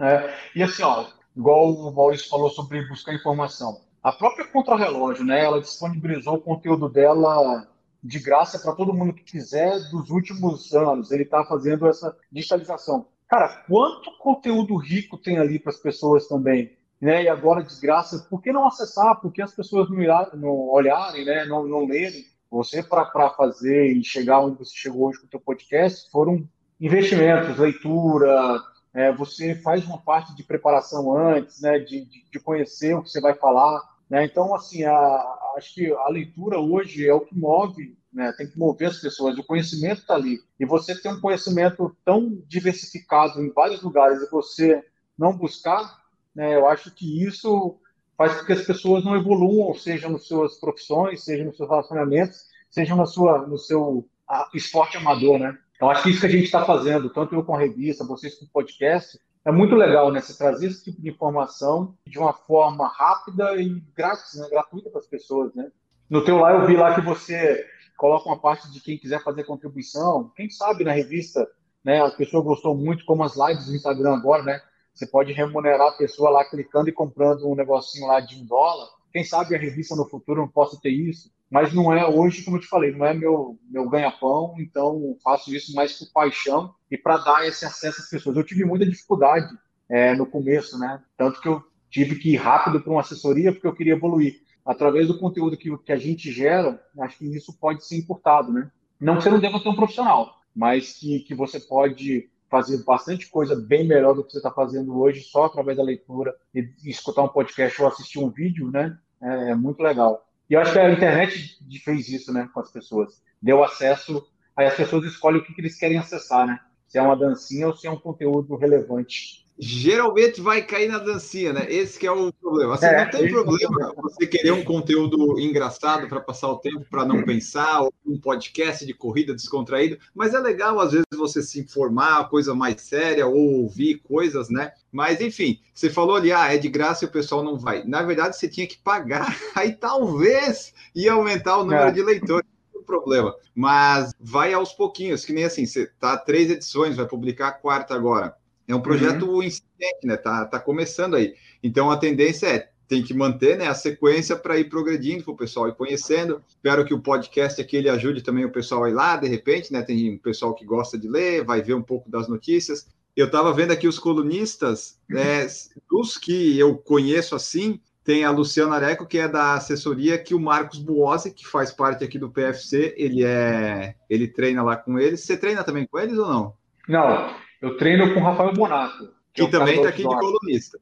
É, e assim, ó, igual o Maurício falou sobre buscar informação. A própria Contrarrelógio, né, ela disponibilizou o conteúdo dela de graça para todo mundo que quiser dos últimos anos. Ele está fazendo essa digitalização. Cara, quanto conteúdo rico tem ali para as pessoas também? Né? E agora, de graça, por que não acessar? Por que as pessoas não, irá, não olharem, né? não, não lerem? Você, para fazer e chegar onde você chegou hoje com o seu podcast, foram investimentos, leitura, é, você faz uma parte de preparação antes, né, de, de, conhecer o que você vai falar. Né? Então, assim, a, acho que a leitura hoje é o que move, né? tem que mover as pessoas, o conhecimento está ali. E você tem um conhecimento tão diversificado em vários lugares e você não buscar, né? eu acho que isso faz com que as pessoas não evoluam, seja nas suas profissões, seja nos seus relacionamentos, seja na sua, no seu esporte amador, né? Então, acho que isso que a gente está fazendo, tanto eu com a revista, vocês com o podcast, é muito legal, né? Você trazer esse tipo de informação de uma forma rápida e grátis, né? gratuita para as pessoas, né? No teu lá eu vi lá que você coloca uma parte de quem quiser fazer contribuição. Quem sabe na revista, né? A pessoa gostou muito, como as lives do Instagram agora, né? Você pode remunerar a pessoa lá clicando e comprando um negocinho lá de um dólar. Quem sabe a revista no futuro não possa ter isso mas não é hoje, como eu te falei, não é meu, meu ganha-pão, então faço isso mais por paixão e para dar esse acesso às pessoas. Eu tive muita dificuldade é, no começo, né? Tanto que eu tive que ir rápido para uma assessoria porque eu queria evoluir. Através do conteúdo que, que a gente gera, acho que isso pode ser importado, né? Não que você não deva ter um profissional, mas que, que você pode fazer bastante coisa bem melhor do que você está fazendo hoje só através da leitura e, escutar um podcast ou assistir um vídeo, né? É, é muito legal. E eu acho que a internet fez isso, né, com as pessoas. Deu acesso, aí as pessoas escolhem o que, que eles querem acessar, né? Se é uma dancinha ou se é um conteúdo relevante geralmente vai cair na dancinha, né? Esse que é o problema. Assim, é, não tem problema você querer um conteúdo engraçado para passar o tempo, para não pensar, ou um podcast de corrida descontraído, mas é legal às vezes você se informar, coisa mais séria, ou ouvir coisas, né? Mas enfim, você falou ali, ah, é de graça e o pessoal não vai. Na verdade, você tinha que pagar, aí talvez ia aumentar o número é. de leitores problema. Mas vai aos pouquinhos, que nem assim, você tá três edições, vai publicar a quarta agora. É um projeto uhum. incipiente, né? Tá, tá começando aí. Então a tendência é tem que manter né, a sequência para ir progredindo para o pessoal ir conhecendo. Espero que o podcast aqui ele ajude também o pessoal a ir lá, de repente, né? Tem um pessoal que gosta de ler, vai ver um pouco das notícias. Eu estava vendo aqui os colunistas, né, dos que eu conheço assim, tem a Luciana Areco, que é da assessoria, que o Marcos Buozzi, que faz parte aqui do PFC, ele é, ele treina lá com eles. Você treina também com eles ou não? Não, eu treino com o Rafael Bonato. Que, que é também está aqui de colunista.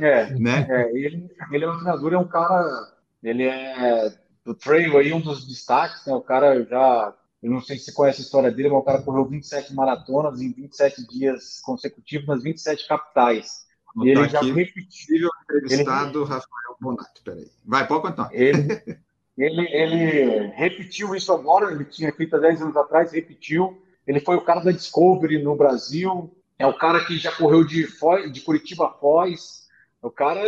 É, né? É, ele, ele é um treinador, é um cara. Ele é do trail aí, um dos destaques, né? O cara já. Eu não sei se você conhece a história dele, mas o cara correu 27 maratonas em 27 dias consecutivos nas 27 capitais. E ele já repetiu. entrevistado ele... Rafael Bonato, peraí. Vai, pode contar. Ele, ele, ele repetiu isso agora, ele tinha feito há 10 anos atrás, repetiu ele foi o cara da Discovery no Brasil. É o cara que já correu de, Foz, de Curitiba a Foz. O cara,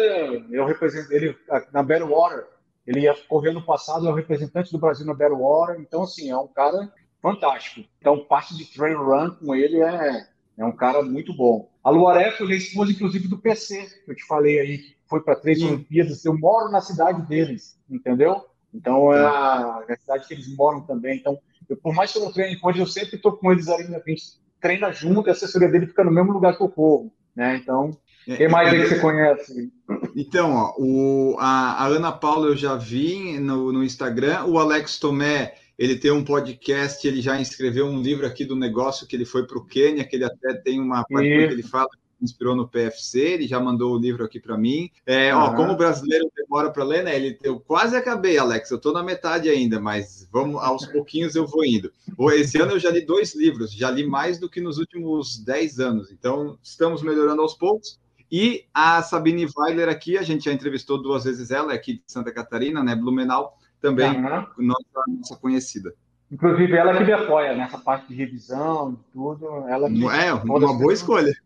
eu represento ele na Water. Ele ia correr no passado, é o representante do Brasil na Water. Então, assim, é um cara fantástico. Então, parte de trail run com ele é, é um cara muito bom. A Luaré foi a esposa, inclusive, do PC, que eu te falei aí, que foi para três Olimpíadas. Eu moro na cidade deles, entendeu? Então, é a, é a cidade que eles moram também. Então, eu, por mais que eu não treine com eles, eu sempre estou com eles ali, a gente treina junto e a assessoria dele fica no mesmo lugar que eu corro, né? Então, é, quem mais aí que você conhece? Então, ó, o, a, a, Ana Paula eu já vi no, no Instagram, o Alex Tomé, ele tem um podcast, ele já escreveu um livro aqui do negócio que ele foi para o Quênia, que ele até tem uma parte que ele fala inspirou no PFC, ele já mandou o livro aqui para mim. É, uhum. ó, como o brasileiro demora para ler, né? Ele, eu quase acabei, Alex. Eu estou na metade ainda, mas vamos aos pouquinhos eu vou indo. Esse ano eu já li dois livros, já li mais do que nos últimos 10 anos. Então, estamos melhorando aos poucos. E a Sabine Weiler aqui, a gente já entrevistou duas vezes ela, é aqui de Santa Catarina, né? Blumenau, também uhum. nossa, nossa conhecida. Inclusive, ela que me apoia nessa parte de revisão, de tudo. Ela que, é, uma, boa escolha.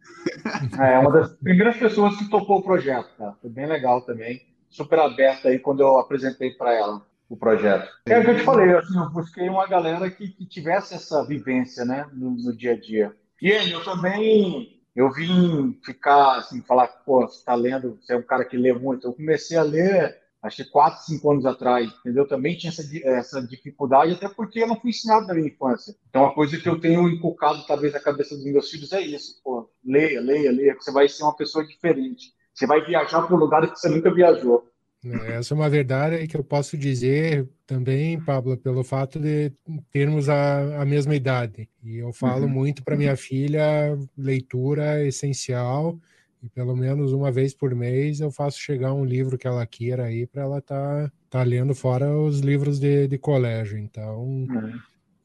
É, uma das primeiras pessoas que topou o projeto, cara. Foi bem legal também. Super aberta aí quando eu apresentei para ela o projeto. É o que eu te falei, assim, eu busquei uma galera que, que tivesse essa vivência, né, no, no, dia a dia. E eu também, eu vim ficar, assim, falar, pô, você tá lendo, você é um cara que lê muito. Eu comecei a ler acho que quatro, cinco anos atrás, entendeu? Também tinha essa, essa dificuldade, até porque eu não fui ensinado na minha infância. Então, a coisa que eu tenho inculcado, talvez, na cabeça dos meus filhos é isso, pô, leia, leia, leia, que você vai ser uma pessoa diferente. Você vai viajar para um lugar que você nunca viajou. É, essa é uma verdade que eu posso dizer também, Pablo, pelo fato de termos a, a mesma idade. E eu falo uhum. muito para minha filha, leitura é essencial, E pelo menos uma vez por mês eu faço chegar um livro que ela queira aí para ela estar tá, tá lendo fora os livros de, de colégio. Então, uhum.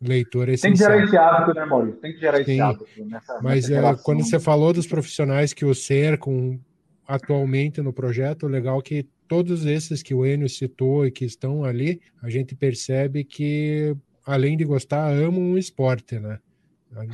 leitura é Tem que gerar esse hábito, né, Maurício? Tem que gerar Sim. esse hábito. Nessa, Mas nessa é, quando você falou dos profissionais que o cercam atualmente no projeto, legal que todos esses que o Enio citou e que estão ali, a gente percebe que, além de gostar, amam o esporte, né?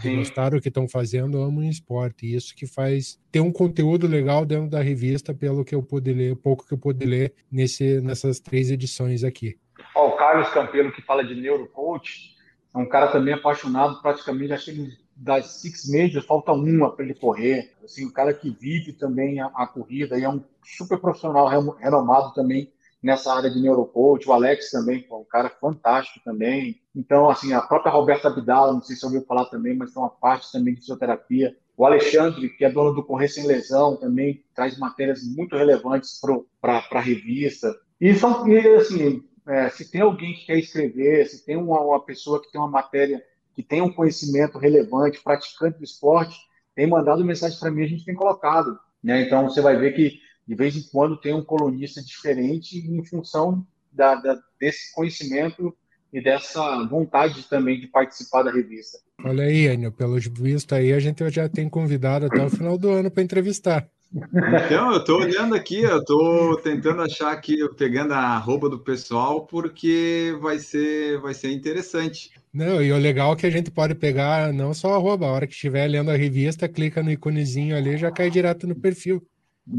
De gostar do que estão fazendo, amam o esporte. E isso que faz ter um conteúdo legal dentro da revista, pelo que eu pude ler, pouco que eu pude ler nesse, nessas três edições aqui. Ó, o Carlos Campelo, que fala de neurocoach, é um cara também apaixonado, praticamente, acho que das six majors, falta uma para ele correr. Assim, um cara que vive também a, a, corrida e é um super profissional renomado também nessa área de neurocoach. O Alex também, é um cara fantástico também. Então, assim, a própria Roberta Abdala, não sei se ouviu falar também, mas tem uma parte também de fisioterapia. O Alexandre, que é dono do Correr Sem Lesão, também traz matérias muito relevantes para a revista. E, são, assim, é, se tem alguém que quer escrever, se tem uma, uma pessoa que tem uma matéria que tem um conhecimento relevante, praticante do esporte, tem mandado mensagem para mim, a gente tem colocado. Né? Então, você vai ver que, de vez em quando, tem um colunista diferente em função da, da, desse conhecimento e dessa vontade também de participar da revista. Olha aí, Enio, pelo visto aí, a gente já tem convidado até o final do ano para entrevistar. Então, eu estou olhando aqui, eu estou tentando achar aqui, pegando a roupa do pessoal, porque vai ser, vai ser interessante. Não, e o legal é que a gente pode pegar não só a roupa, a hora que estiver lendo a revista, clica no iconezinho ali já cai direto no perfil.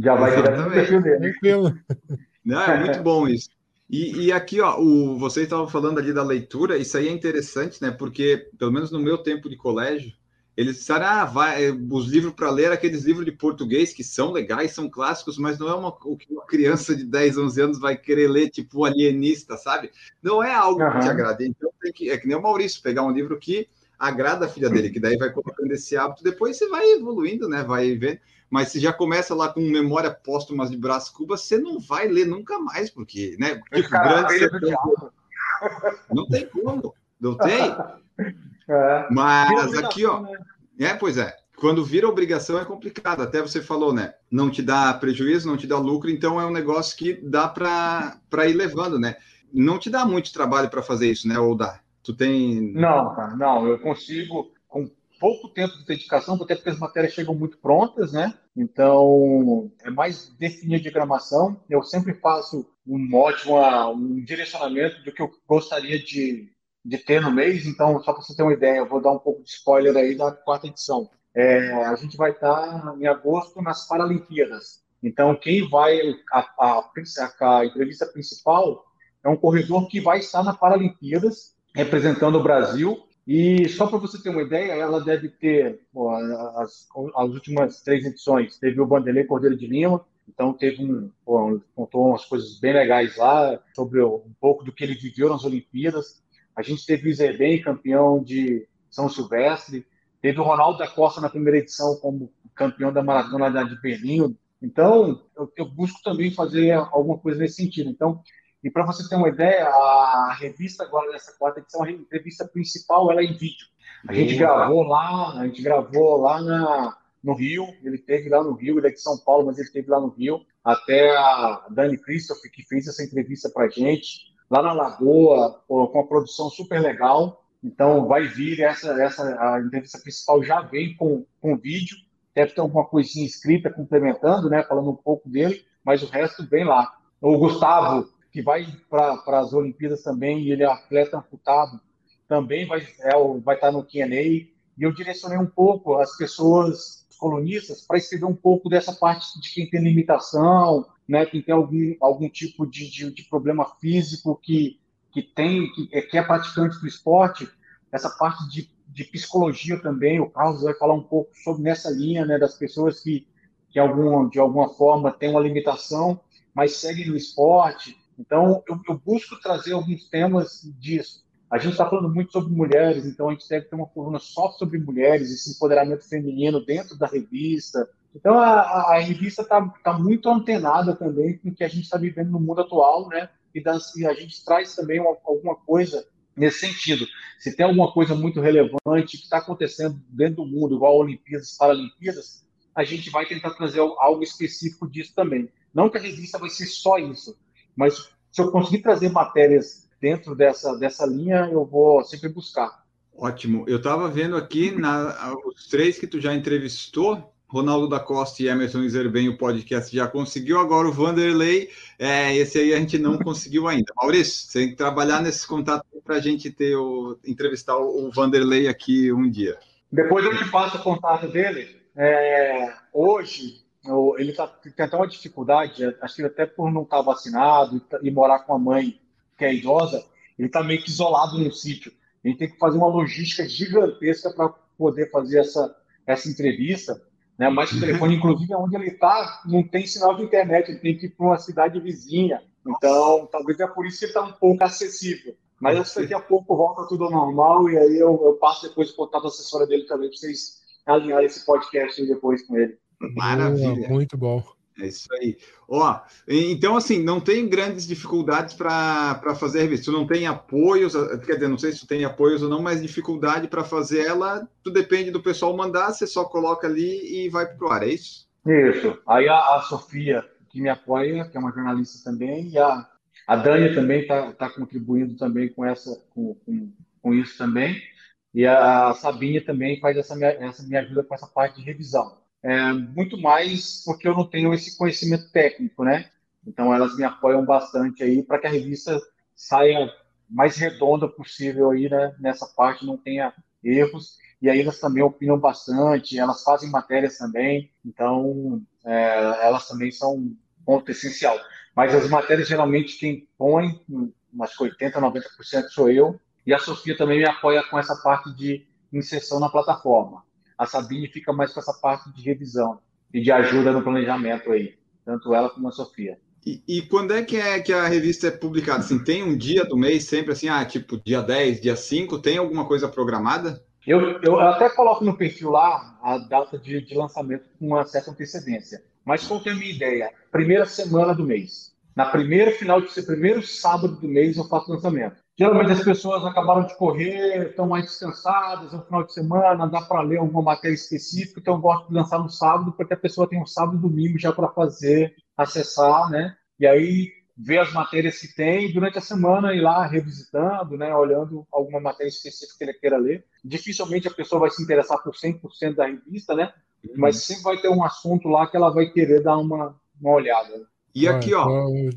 Já vai Exatamente. direto no perfil dele. Tranquilo. Não, é muito bom isso. E, e aqui, ó, o, vocês estavam falando ali da leitura, isso aí é interessante, né? Porque, pelo menos no meu tempo de colégio, eles disseram, ah, vai, os livros para ler, aqueles livros de português que são legais, são clássicos, mas não é uma, o que uma criança de 10, 11 anos vai querer ler, tipo alienista, sabe? Não é algo uhum. que te agrade. Então, tem que, é que nem o Maurício, pegar um livro que agrada a filha dele, que daí vai colocando esse hábito, depois você vai evoluindo, né? Vai vendo. Mas se já começa lá com memória póstuma de Brás Cubas, você não vai ler nunca mais, porque, né? Tipo, grande Não tem como, não tem. É. Mas aqui, ó. Né? É, pois é. Quando vira obrigação é complicado. Até você falou, né? Não te dá prejuízo, não te dá lucro, então é um negócio que dá para ir levando, né? Não te dá muito trabalho para fazer isso, né? Ou dá? Tu tem. Não, cara, não. Eu consigo, pouco tempo de dedicação, até porque as matérias chegam muito prontas, né? Então, é mais definir a diagramação. Eu sempre faço um ótimo um direcionamento do que eu gostaria de, de ter no mês. Então, só para você ter uma ideia, eu vou dar um pouco de spoiler aí da quarta edição. É, a gente vai estar em agosto nas Paralimpíadas. Então, quem vai, a, a, a, entrevista principal é um corredor que vai estar na Paralimpíadas, representando o Brasil. E só para você ter uma ideia, ela deve ter, as, as, últimas três edições, teve o Vanderlei Cordeiro de Lima, então teve um, contou umas coisas bem legais lá, sobre um pouco do que ele viveu nas Olimpíadas. A gente teve o Zerben, campeão de São Silvestre, teve o Ronaldo da Costa na primeira edição como campeão da maratona de Berlim. Então, eu, eu busco também fazer alguma coisa nesse sentido. Então, e para você ter uma ideia, a revista agora dessa quarta edição, a revista principal, ela é em vídeo. A gente gravou lá, a gente gravou lá na, no Rio, ele teve lá no Rio, ele é de São Paulo, mas ele teve lá no Rio. Até a Dani Christoph, que fez essa entrevista para gente lá na Lagoa, com uma produção super legal. Então, vai vir essa, essa a entrevista principal já vem com, com vídeo, deve ter alguma coisinha escrita complementando, né, falando um pouco dele, mas o resto vem lá. O Gustavo, que vai para as Olimpíadas também, e ele é atleta amputado, também vai, é, vai estar no Q&A, e eu direcionei um pouco as pessoas, os colunistas, para escrever um pouco dessa parte de quem tem limitação, né, quem tem algum, algum tipo de, de, de problema físico que, que tem, que, é, que é praticante do esporte, essa parte de, de psicologia também, o Carlos vai falar um pouco sobre nessa linha, né, das pessoas que, que algum, de alguma forma têm uma limitação, mas seguem no esporte. Então, eu, eu busco trazer alguns temas disso. A gente está falando muito sobre mulheres, então a gente deve ter uma coluna só sobre mulheres, esse empoderamento feminino dentro da revista, então a, a revista está tá muito antenada também com o que a gente está vivendo no mundo atual, né? E, das, e a gente traz também uma, alguma coisa nesse sentido. Se tem alguma coisa muito relevante que está acontecendo dentro do mundo, igual Olimpíadas, Paralimpíadas, a gente vai tentar trazer algo específico disso também. Não que a revista vai ser só isso, mas se eu conseguir trazer matérias dentro dessa, dessa linha, eu vou sempre buscar. Ótimo. Eu estava vendo aqui na, os três que tu já entrevistou, Ronaldo da Costa e Emerson Zerben, o podcast já conseguiu, agora o Vanderlei, é, esse aí a gente não conseguiu ainda. Maurício, você tem que trabalhar nesse contato para a gente ter o, entrevistar o Vanderlei aqui um dia. Depois eu te passo o contato dele. É, hoje, ele tá, tem até uma dificuldade, acho que até por não estar tá vacinado e, morar com a mãe que é idosa, ele está meio que isolado no sítio. Gente tem que fazer uma logística gigantesca para poder fazer essa, essa entrevista. Né? Mas o telefone, inclusive, onde ele está, não tem sinal de internet, ele tem que ir para uma cidade vizinha. Então, talvez é por isso que ele está um pouco acessível. Mas acho que daqui a pouco volta tudo ao normal e aí eu, eu passo depois o contato da assessora dele também para vocês alinharem esse podcast depois com ele. Maravilha. Muito bom. É isso aí. Ó, então, assim, não tem grandes dificuldades para fazer a revista. Tu não tem apoios, quer dizer, não sei se tu tem apoios ou não, mas dificuldade para fazer ela, tu depende do pessoal mandar, você só coloca ali e vai para o ar, é isso? Isso. Aí a, a, Sofia, que me apoia, que é uma jornalista também, e a, a Dani também está tá contribuindo também com, essa, com, com, com isso também. E a Sabine também faz essa minha, essa minha ajuda com essa parte de revisão é, muito mais porque eu não tenho esse conhecimento técnico, né? Então elas me apoiam bastante aí para que a revista saia mais redonda possível aí, né? Nessa parte não tenha erros. E aí elas também opinam bastante, elas fazem matérias também, então é, elas também são um ponto essencial. Mas as matérias geralmente quem põe, umas 80, 90% sou eu, e a Sofia também me apoia com essa parte de inserção na plataforma a Sabine fica mais com essa parte de revisão e de ajuda no planejamento aí, tanto ela como a Sofia. E, e, quando é que, é que a revista é publicada? Assim, tem um dia do mês sempre assim, ah, tipo dia 10, dia 5, tem alguma coisa programada? Eu, eu até coloco no perfil lá a data de, de lançamento com uma certa antecedência. Mas qual que é a minha ideia? Primeira semana do mês. Na primeira final de ser primeiro sábado do mês eu faço lançamento. Geralmente as pessoas acabaram de correr, estão mais descansadas, é um final de semana, dá para ler alguma matéria específica, então eu gosto de lançar no sábado, porque a pessoa tem um sábado e domingo já para fazer, acessar, né? E aí ver as matérias que tem durante a semana ir lá revisitando, né, olhando alguma matéria específica que ele queira ler. Dificilmente a pessoa vai se interessar por 100% da revista, né? Uhum. Mas sempre vai ter um assunto lá que ela vai querer dar uma, uma olhada. E aqui, ó.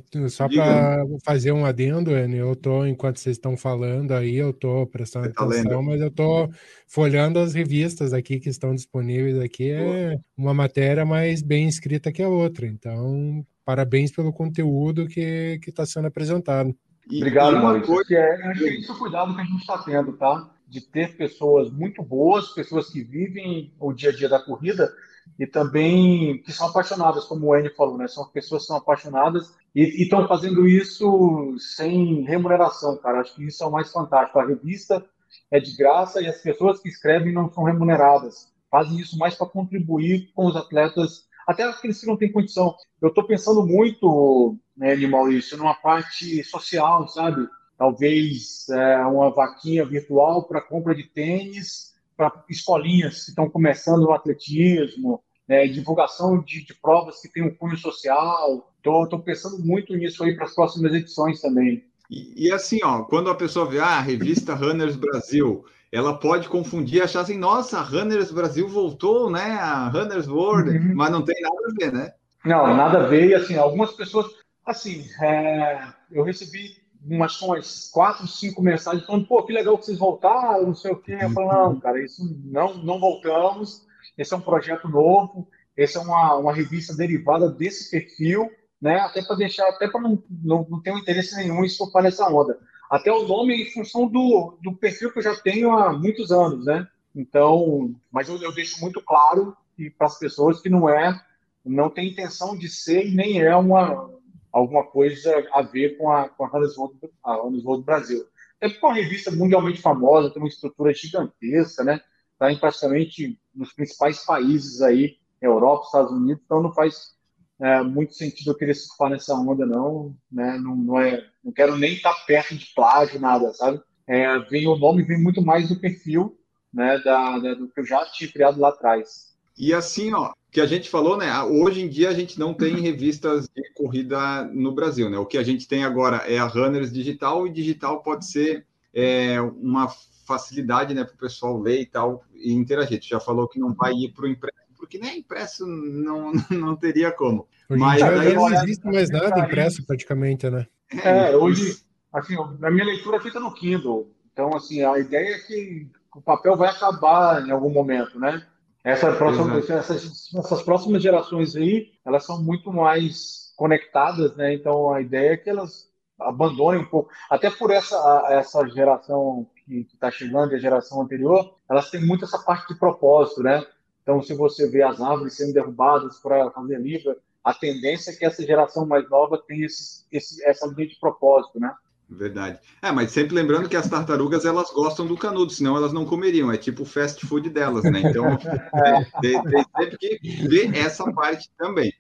Tô, só para fazer um adendo, Enio, eu tô, enquanto vocês estão falando aí, eu tô prestando tá atenção, mas eu tô folhando as revistas aqui que estão disponíveis aqui. É uma matéria mais bem escrita que a outra. Então, parabéns pelo conteúdo que está sendo apresentado. E, Obrigado, Maurício. Coisa... É, acho que é isso o cuidado que a gente está tendo, tá? De ter pessoas muito boas, pessoas que vivem o dia a dia da corrida e também que são apaixonadas, como o Andy falou, né? São pessoas que são apaixonadas e estão fazendo isso sem remuneração, cara. Acho que isso é o mais fantástico. A revista é de graça e as pessoas que escrevem não são remuneradas. Fazem isso mais para contribuir com os atletas, até aqueles que não têm condição. Eu estou pensando muito, né, Maurício, numa parte social, sabe? Talvez é, uma vaquinha virtual para compra de tênis para escolinhas que estão começando no atletismo, né, divulgação de, de, provas que têm um cunho social. Estou pensando muito nisso aí para as próximas edições também. E, e, assim, ó, quando a pessoa vê ah, a revista Runners Brasil, ela pode confundir, achar assim, nossa, Runners Brasil voltou, né? A Runners World, uhum. mas não tem nada a ver, né? Não, nada a ver. E assim, algumas pessoas, assim, é, eu recebi umas, umas quatro, cinco mensagens falando, pô, que legal que vocês voltaram, não sei o quê. Eu falo, não, cara, isso não, não voltamos. Esse é um projeto novo, esse é uma, uma revista derivada desse perfil, né? Até para deixar, até para não, não, não ter um interesse nenhum em estopar nessa onda. Até o nome em função do, do perfil que eu já tenho há muitos anos, né? Então, mas eu, eu deixo muito claro para as pessoas que não é, não tem intenção de ser e nem é uma, alguma coisa a ver com a, com a a Runnersworld Brasil. É porque é uma revista mundialmente famosa, tem uma estrutura gigantesca, né? Está em praticamente nos principais países aí, Europa, Estados Unidos, então não faz é, muito sentido eu querer surfar nessa onda, não, né? Não, não, é, não quero nem estar tá perto de plágio, nada, sabe? É, vem o nome, vem muito mais do perfil, né? Da, da, do que eu já tinha criado lá atrás. E assim, ó, que a gente falou, né? Hoje em dia a gente não tem revistas de corrida no Brasil, né? O que a gente tem agora é a Runners Digital, e digital pode ser é, uma facilidade, né, para o pessoal ler e tal e interagir. Tu já falou que não vai ir para o impresso, porque nem impresso não, não teria como. Hoje Mas em dia daí, não existe mais nada impresso praticamente, né? É, hoje, assim, a minha leitura fica no Kindle. Então, assim, a ideia é que o papel vai acabar em algum momento, né? Essa próxima, essas, essas próximas gerações aí, elas são muito mais conectadas, né? Então, a ideia é que elas abandonem um pouco. Até por essa, essa geração que está chegando e a geração anterior, elas têm muito essa parte de propósito, né? Então, se você vê as árvores sendo derrubadas para fazer livro, a tendência é que essa geração mais nova tenha esse, esse, essa linha de propósito, né? Verdade. É, mas sempre lembrando que as tartarugas elas gostam do canudo, senão elas não comeriam. É tipo o fast food delas, né? Então tem, tem sempre que ver essa parte também.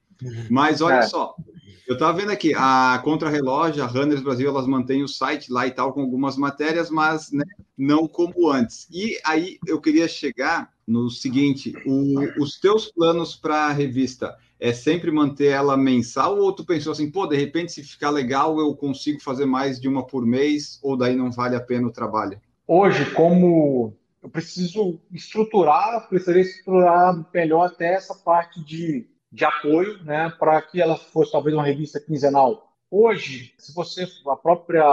Mas olha é. só, eu estava vendo aqui, a Contra-Relógio, a Runners Brasil, elas mantêm o site lá e tal, com algumas matérias, mas né, não como antes. E aí eu queria chegar no seguinte: o, os teus planos para a revista é sempre manter ela mensal, ou tu pensou assim, pô, de repente, se ficar legal, eu consigo fazer mais de uma por mês, ou daí não vale a pena o trabalho? Hoje, como eu preciso estruturar, precisaria estruturar melhor até essa parte de de apoio, né, para que ela fosse talvez uma revista quinzenal. Hoje, se você a própria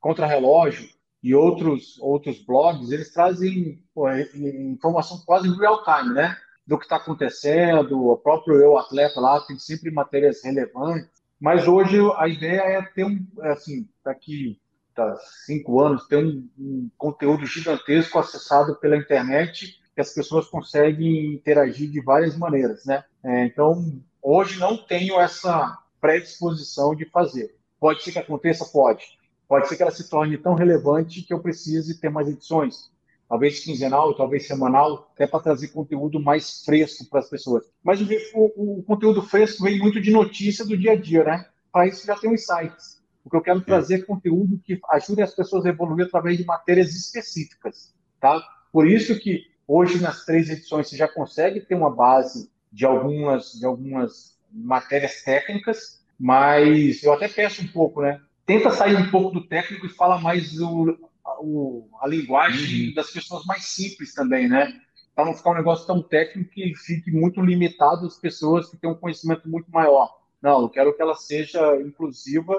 Contra-Relógio e outros outros blogs, eles trazem pô, informação quase real time, né, do que está acontecendo. O próprio eu atleta lá tem sempre matérias relevantes. Mas hoje a ideia é ter um, é assim, daqui tá, cinco anos, ter um, um conteúdo gigantesco acessado pela internet que as pessoas conseguem interagir de várias maneiras, né? É, então, hoje não tenho essa predisposição de fazer. Pode ser que aconteça? Pode. Pode ser que ela se torne tão relevante que eu precise ter mais edições. Talvez quinzenal, talvez semanal, até para trazer conteúdo mais fresco para as pessoas. Mas o, o, o, conteúdo fresco vem muito de notícia do dia a dia, né? Para isso já tem os sites. O que eu quero trazer é conteúdo que ajude as pessoas a evoluir através de matérias específicas, tá? Por isso que Hoje, nas três edições, você já consegue ter uma base de algumas, de algumas matérias técnicas, mas eu até peço um pouco, né? Tenta sair um pouco do técnico e fala mais o, o a linguagem uhum. das pessoas mais simples também, né? Para não ficar um negócio tão técnico que fique muito limitado às pessoas que têm um conhecimento muito maior. Não, eu quero que ela seja inclusiva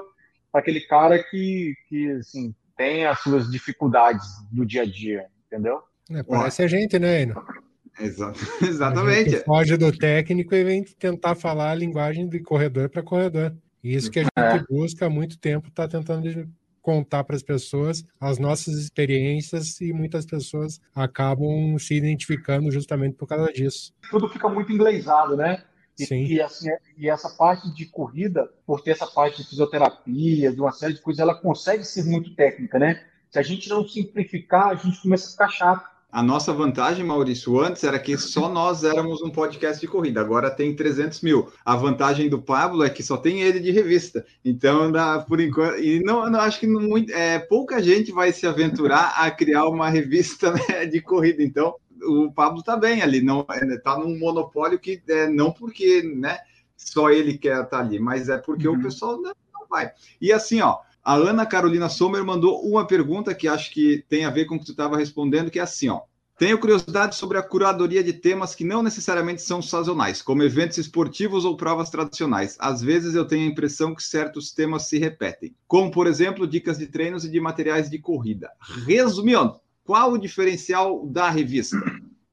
para aquele cara que, que assim, tem as suas dificuldades do dia a dia, entendeu? É, parece a gente, né, Eno? exatamente. A foge do técnico e vem tentar falar a linguagem de corredor para corredor. Isso que a gente é. busca há muito tempo, está tentando contar para as pessoas as nossas experiências e muitas pessoas acabam se identificando justamente por causa disso. Tudo fica muito inglesado, né? E, Sim. E, assim, e essa parte de corrida, por ter essa parte de fisioterapia, de uma série de coisas, ela consegue ser muito técnica, né? Se a gente não simplificar, a gente começa a ficar chato. A nossa vantagem, Maurício, antes era que só nós éramos um podcast de corrida, agora tem 300 mil. A vantagem do Pablo é que só tem ele de revista. Então, dá, por enquanto, e não, não acho que muito, é, pouca gente vai se aventurar a criar uma revista né, de corrida. Então, o Pablo está bem ali, não está num monopólio que é, não porque né, só ele quer estar tá ali, mas é porque uhum. o pessoal não, não vai. E assim, ó. A Ana Carolina Sommer mandou uma pergunta que acho que tem a ver com o que tu estava respondendo, que é assim, ó. Tenho curiosidade sobre a curadoria de temas que não necessariamente são sazonais, como eventos esportivos ou provas tradicionais. Às vezes eu tenho a impressão que certos temas se repetem, como, por exemplo, dicas de treinos e de materiais de corrida. Resumindo, qual o diferencial da revista?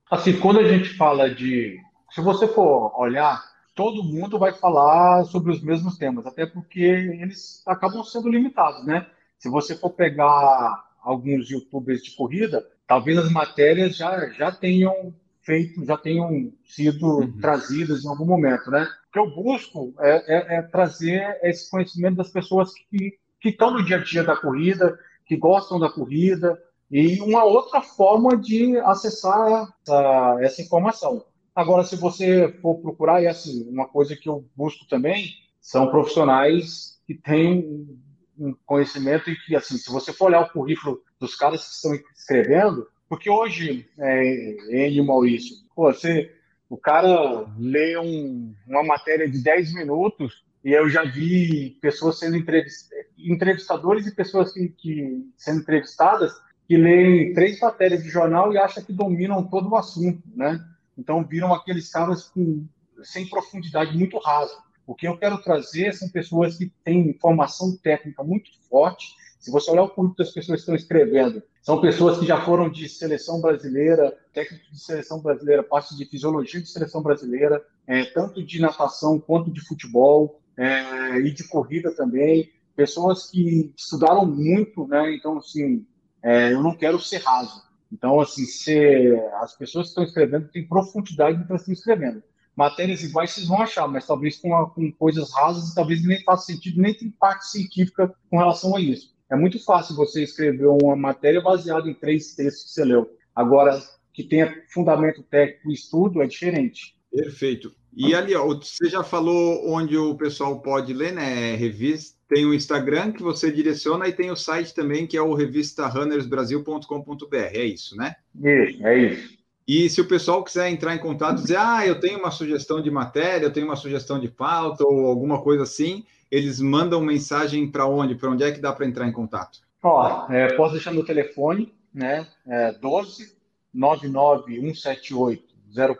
Assim, quando a gente fala de. Se você for olhar todo mundo vai falar sobre os mesmos temas, até porque eles acabam sendo limitados, né? Se você for pegar alguns youtubers de corrida, talvez as matérias já, já tenham feito, já tenham sido uhum. trazidas em algum momento, né? O que eu busco é, é, é trazer esse conhecimento das pessoas que, estão no dia a dia da corrida, que gostam da corrida, e uma outra forma de acessar essa, essa informação. Agora, se você for procurar, e assim, uma coisa que eu busco também são profissionais que têm um conhecimento e que, assim, se você for olhar o currículo dos caras que estão escrevendo, porque hoje, é, e o Maurício, você, o cara lê um, uma matéria de 10 minutos e eu já vi pessoas sendo entrevistadas, entrevistadores e pessoas que, que sendo entrevistadas que leem três matérias de jornal e acham que dominam todo o assunto, né? Então viram aqueles caras com, sem profundidade muito rasa. O que eu quero trazer são pessoas que têm formação técnica muito forte. Se você olhar o currículo das pessoas que estão escrevendo, são pessoas que já foram de seleção brasileira, técnico de seleção brasileira, parte de fisiologia de seleção brasileira, é, tanto de natação quanto de futebol é, e de corrida também. Pessoas que estudaram muito, né? Então, assim, é, eu não quero ser raso. Então, assim, se as pessoas que estão escrevendo têm profundidade no que estão escrevendo. Matérias iguais vocês vão achar, mas talvez com, com coisas rasas, talvez nem faça sentido, nem tem parte científica com relação a isso. É muito fácil você escrever uma matéria baseada em três textos que você leu. Agora, que tenha fundamento técnico e estudo, é diferente. Perfeito. E ali, ó, você já falou onde o pessoal pode ler, né? Revista, tem o Instagram que você direciona e tem o site também, que é o revistarunnersbrasil.com.br. É isso, né? Isso, é isso. E se o pessoal quiser entrar em contato, dizer, ah, eu tenho uma sugestão de matéria, eu tenho uma sugestão de pauta ou alguma coisa assim, eles mandam mensagem para onde? Para onde é que dá para entrar em contato? Ó, é, posso deixar meu telefone, né? É 12 99178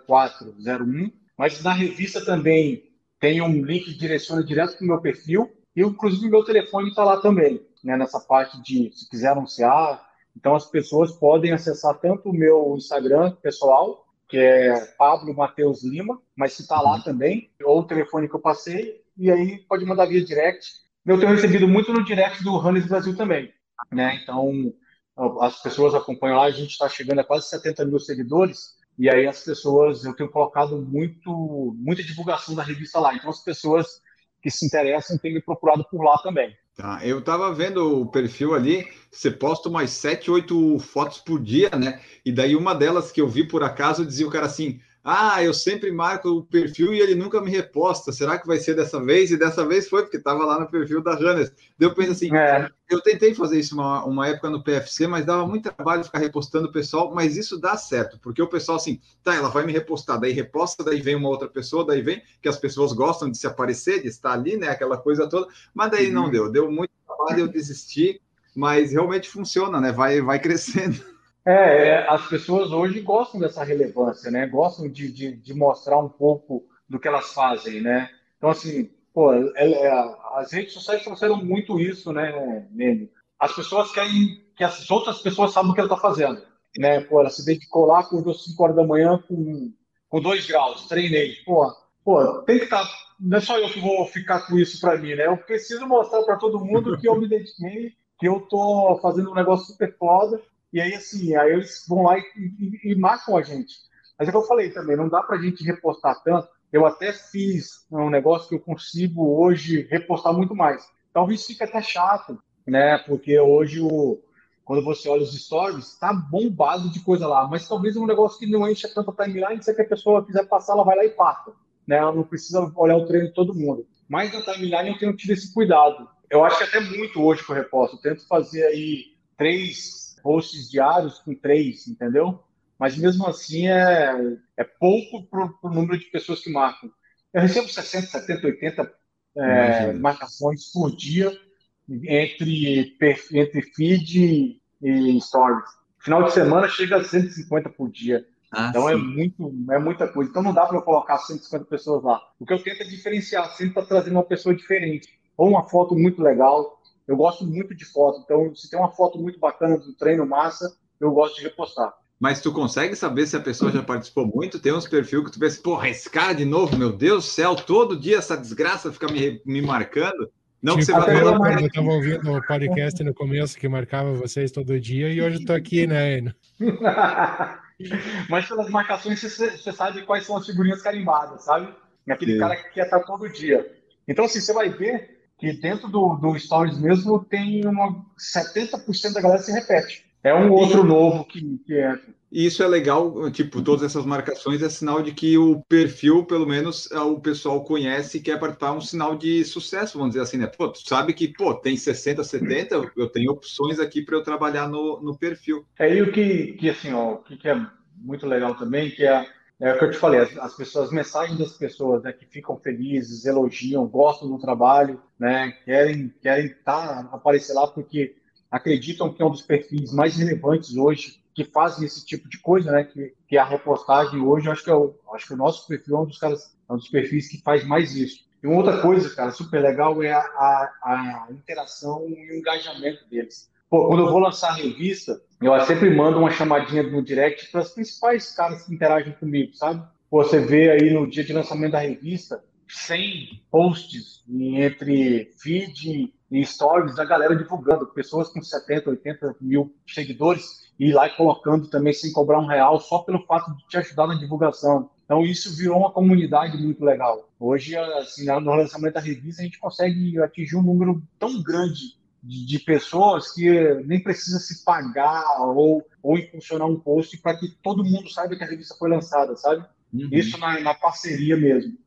0401 mas na revista também tem um link que direciona direto para o meu perfil. E, inclusive, o meu telefone está lá também, né, nessa parte de se quiser anunciar. Então, as pessoas podem acessar tanto o meu Instagram pessoal, que é Pablo Matheus Lima, mas se está lá uhum. também, ou o telefone que eu passei, e aí pode mandar via direct. Eu tenho recebido muito no direct do Runners Brasil também, né? Então, as pessoas acompanham lá, a gente está chegando a quase 70 mil seguidores, e aí as pessoas, eu tenho colocado muito, muita divulgação da revista lá. Então as pessoas que se interessam têm me procurado por lá também. Tá, eu estava vendo o perfil ali, você posta umas 7, 8 fotos por dia, né? E daí uma delas que eu vi por acaso dizia o cara assim: ah, eu sempre marco o perfil e ele nunca me reposta. Será que vai ser dessa vez? E dessa vez foi, porque estava lá no perfil da Hannes. Deu penso assim, é. eu tentei fazer isso uma, uma época no PFC, mas dava muito trabalho ficar repostando o pessoal, mas isso dá certo, porque o pessoal assim, tá, ela vai me repostar, daí reposta, daí vem uma outra pessoa, daí vem, que as pessoas gostam de se aparecer, de estar ali, né, aquela coisa toda, mas daí uhum. não deu, deu muito trabalho, eu desisti, mas realmente funciona, né, vai, vai crescendo. É, é, as pessoas hoje gostam dessa relevância, né? Gostam de, de, de, mostrar um pouco do que elas fazem, né? Então, assim, pô, é, é, as redes sociais trouxeram muito isso, né, Nene? As pessoas querem que as outras pessoas saibam o que ela está fazendo, né? Pô, ela se dedicou lá, acordou 5 horas da manhã com, com 2 graus, treinei. Pô, pô, tem que estar... Tá, não é só eu que vou ficar com isso para mim, né? Eu preciso mostrar para todo mundo que eu me dediquei, que eu tô fazendo um negócio super foda, e aí, assim, aí eles vão lá e, e, e marcam a gente. Mas é que eu falei também, não dá para a gente repostar tanto. Eu até fiz um negócio que eu consigo hoje repostar muito mais. Talvez fique até chato, né? Porque hoje, o, quando você olha os stories, está bombado de coisa lá. Mas talvez um negócio que não encha tanto a timeline, se a pessoa quiser passar, ela vai lá e passa. Né? Ela não precisa olhar o treino de todo mundo. Mas na timeline eu tenho tido esse cuidado. Eu acho que até muito hoje que eu reposto. Eu tento fazer aí três posts diários com três, entendeu? Mas mesmo assim é, é pouco para o número de pessoas que marcam. Eu recebo 60, 70, 80 é, marcações por dia entre, entre feed e stories. Final de semana chega a 150 por dia. Ah, então é muito, é muita coisa. Então não dá para eu colocar 150 pessoas lá. O que eu tento é diferenciar, sempre para trazer uma pessoa diferente. Ou uma foto muito legal, eu gosto muito de foto, então se tem uma foto muito bacana do treino massa, eu gosto de repostar. Mas tu consegue saber se a pessoa já participou muito? Tem uns perfis que tu pensa, porra, esse cara de novo, meu Deus do céu, todo dia essa desgraça fica me, me marcando. Não tipo, que você vai eu, eu estava ouvindo o podcast no começo que marcava vocês todo dia e hoje estou aqui, né? Mas pelas marcações você, você sabe quais são as figurinhas carimbadas, sabe? Aquele Sim. cara que quer estar todo dia. Então, assim, você vai ver que dentro do, do Stories mesmo tem uma 70% da galera se repete. É um outro novo que, que é. Isso é legal, tipo, todas essas marcações é sinal de que o perfil, pelo menos, é, o pessoal conhece e quer participar, um sinal de sucesso, vamos dizer assim, né? Pô, tu sabe que, pô, tem 60, 70, eu tenho opções aqui para eu trabalhar no, no perfil. É aí o que, que assim, ó, o que, que é muito legal também, que é é o que eu te falei, as, as pessoas, as mensagens das pessoas né, que ficam felizes, elogiam, gostam do trabalho, né, querem querem tá, aparecer lá porque acreditam que é um dos perfis mais relevantes hoje que fazem esse tipo de coisa, né? Que, que a repostagem hoje, eu acho que é o, acho que o nosso perfil é um dos caras, é um dos perfis que faz mais isso. E uma outra coisa, cara, super legal é a, a, a interação e o engajamento deles. Pô, quando eu vou lançar a revista, eu sempre mando uma chamadinha no direct para os principais caras que interagem comigo, sabe? Você vê aí no dia de lançamento da revista 100 posts entre feed e stories da galera divulgando, pessoas com 70, 80 mil seguidores e lá colocando também sem cobrar um real só pelo fato de te ajudar na divulgação. Então isso virou uma comunidade muito legal. Hoje, assim, no lançamento da revista, a gente consegue atingir um número tão grande de, de pessoas que nem precisa se pagar ou, ou impulsionar um post para que todo mundo saiba que a revista foi lançada, sabe? Uhum. Isso na, na, parceria mesmo.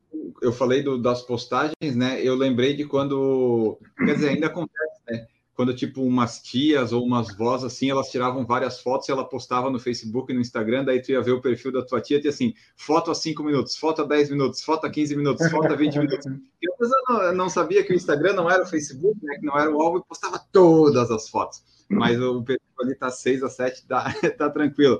Eu falei do, das postagens, né? Eu lembrei de quando, quer dizer, ainda acontece, né? Quando tipo umas tias ou umas vós assim, elas tiravam várias fotos e ela postava no Facebook e no Instagram, daí tu ia ver o perfil da tua tia, tinha assim, foto a 5 minutos, foto a 10 minutos, foto a 15 minutos, foto a 20 minutos. E eu não, não, sabia que o Instagram não era o Facebook, né, que não era o alvo e postava todas as fotos. Mas o perfil ali tá 6 a 7, tá, tá tranquilo.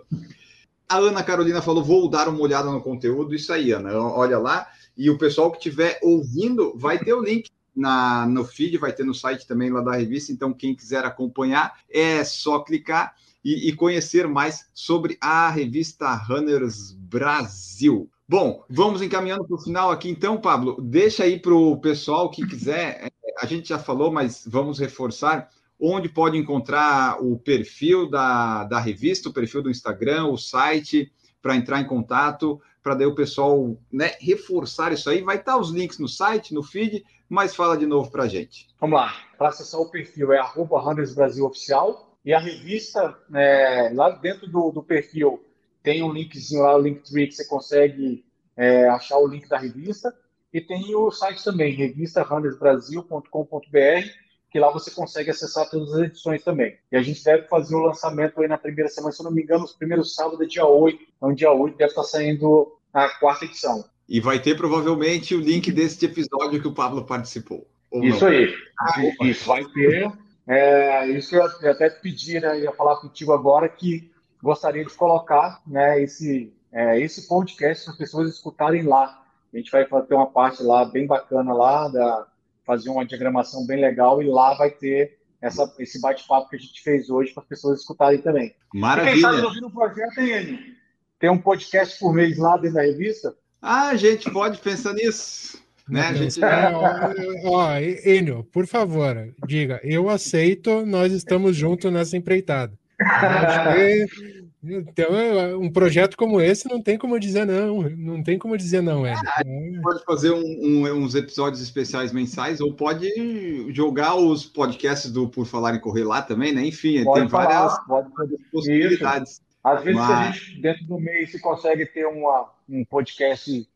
A Ana Carolina falou: vou dar uma olhada no conteúdo. Isso aí, Ana, olha lá. E o pessoal que estiver ouvindo vai ter o link na, no feed, vai ter no site também lá da revista. Então, quem quiser acompanhar, é só clicar e, e conhecer mais sobre a revista Runners Brasil. Bom, vamos encaminhando para o final aqui, então, Pablo. Deixa aí para o pessoal que quiser. É, a gente já falou, mas vamos reforçar onde pode encontrar o perfil da, da revista, o perfil do Instagram, o site, para entrar em contato, para daí o pessoal né, reforçar isso aí. Vai estar os links no site, no feed, mas fala de novo para a gente. Vamos lá. Para acessar o perfil é arroba Brasil Oficial e a revista, é, lá dentro do, do, perfil, tem um linkzinho lá, o Linktree, que você consegue é, achar o link da revista. E tem o site também, revistarandersbrasil.com.br, que lá você consegue acessar todas as edições também. E a gente deve fazer o lançamento aí na primeira semana, se eu não me engano, os primeiros sábados é dia 8. Então, dia 8 deve estar saindo a quarta edição. E vai ter provavelmente o link desse episódio que o Pablo participou. Isso não? aí. Ah, isso vai ter. É, isso eu até pedi, né? Ia falar contigo agora que gostaria de colocar né, esse, é, esse podcast para as pessoas escutarem lá. A gente vai ter uma parte lá bem bacana lá, da, fazer uma diagramação bem legal e lá vai ter essa, esse bate-papo que a gente fez hoje para as pessoas escutarem também. Maravilha. E quem sabe ouvir um projeto, hein? Tem um podcast por mês lá dentro da revista? Ah, a gente pode pensar nisso. Né? A gente... É, ó, ó, Enio, por favor, diga, eu aceito, nós estamos juntos nessa empreitada. Que, então, um projeto como esse não tem como dizer não, não tem como dizer não. Ah, gente pode fazer um, um, uns episódios especiais mensais, ou pode jogar os podcasts do Por Falar em Correr lá também, né? Enfim, pode tem falar, várias pode possibilidades. Isso. Às vezes Mas... a gente, dentro do mês, se consegue ter uma, um podcast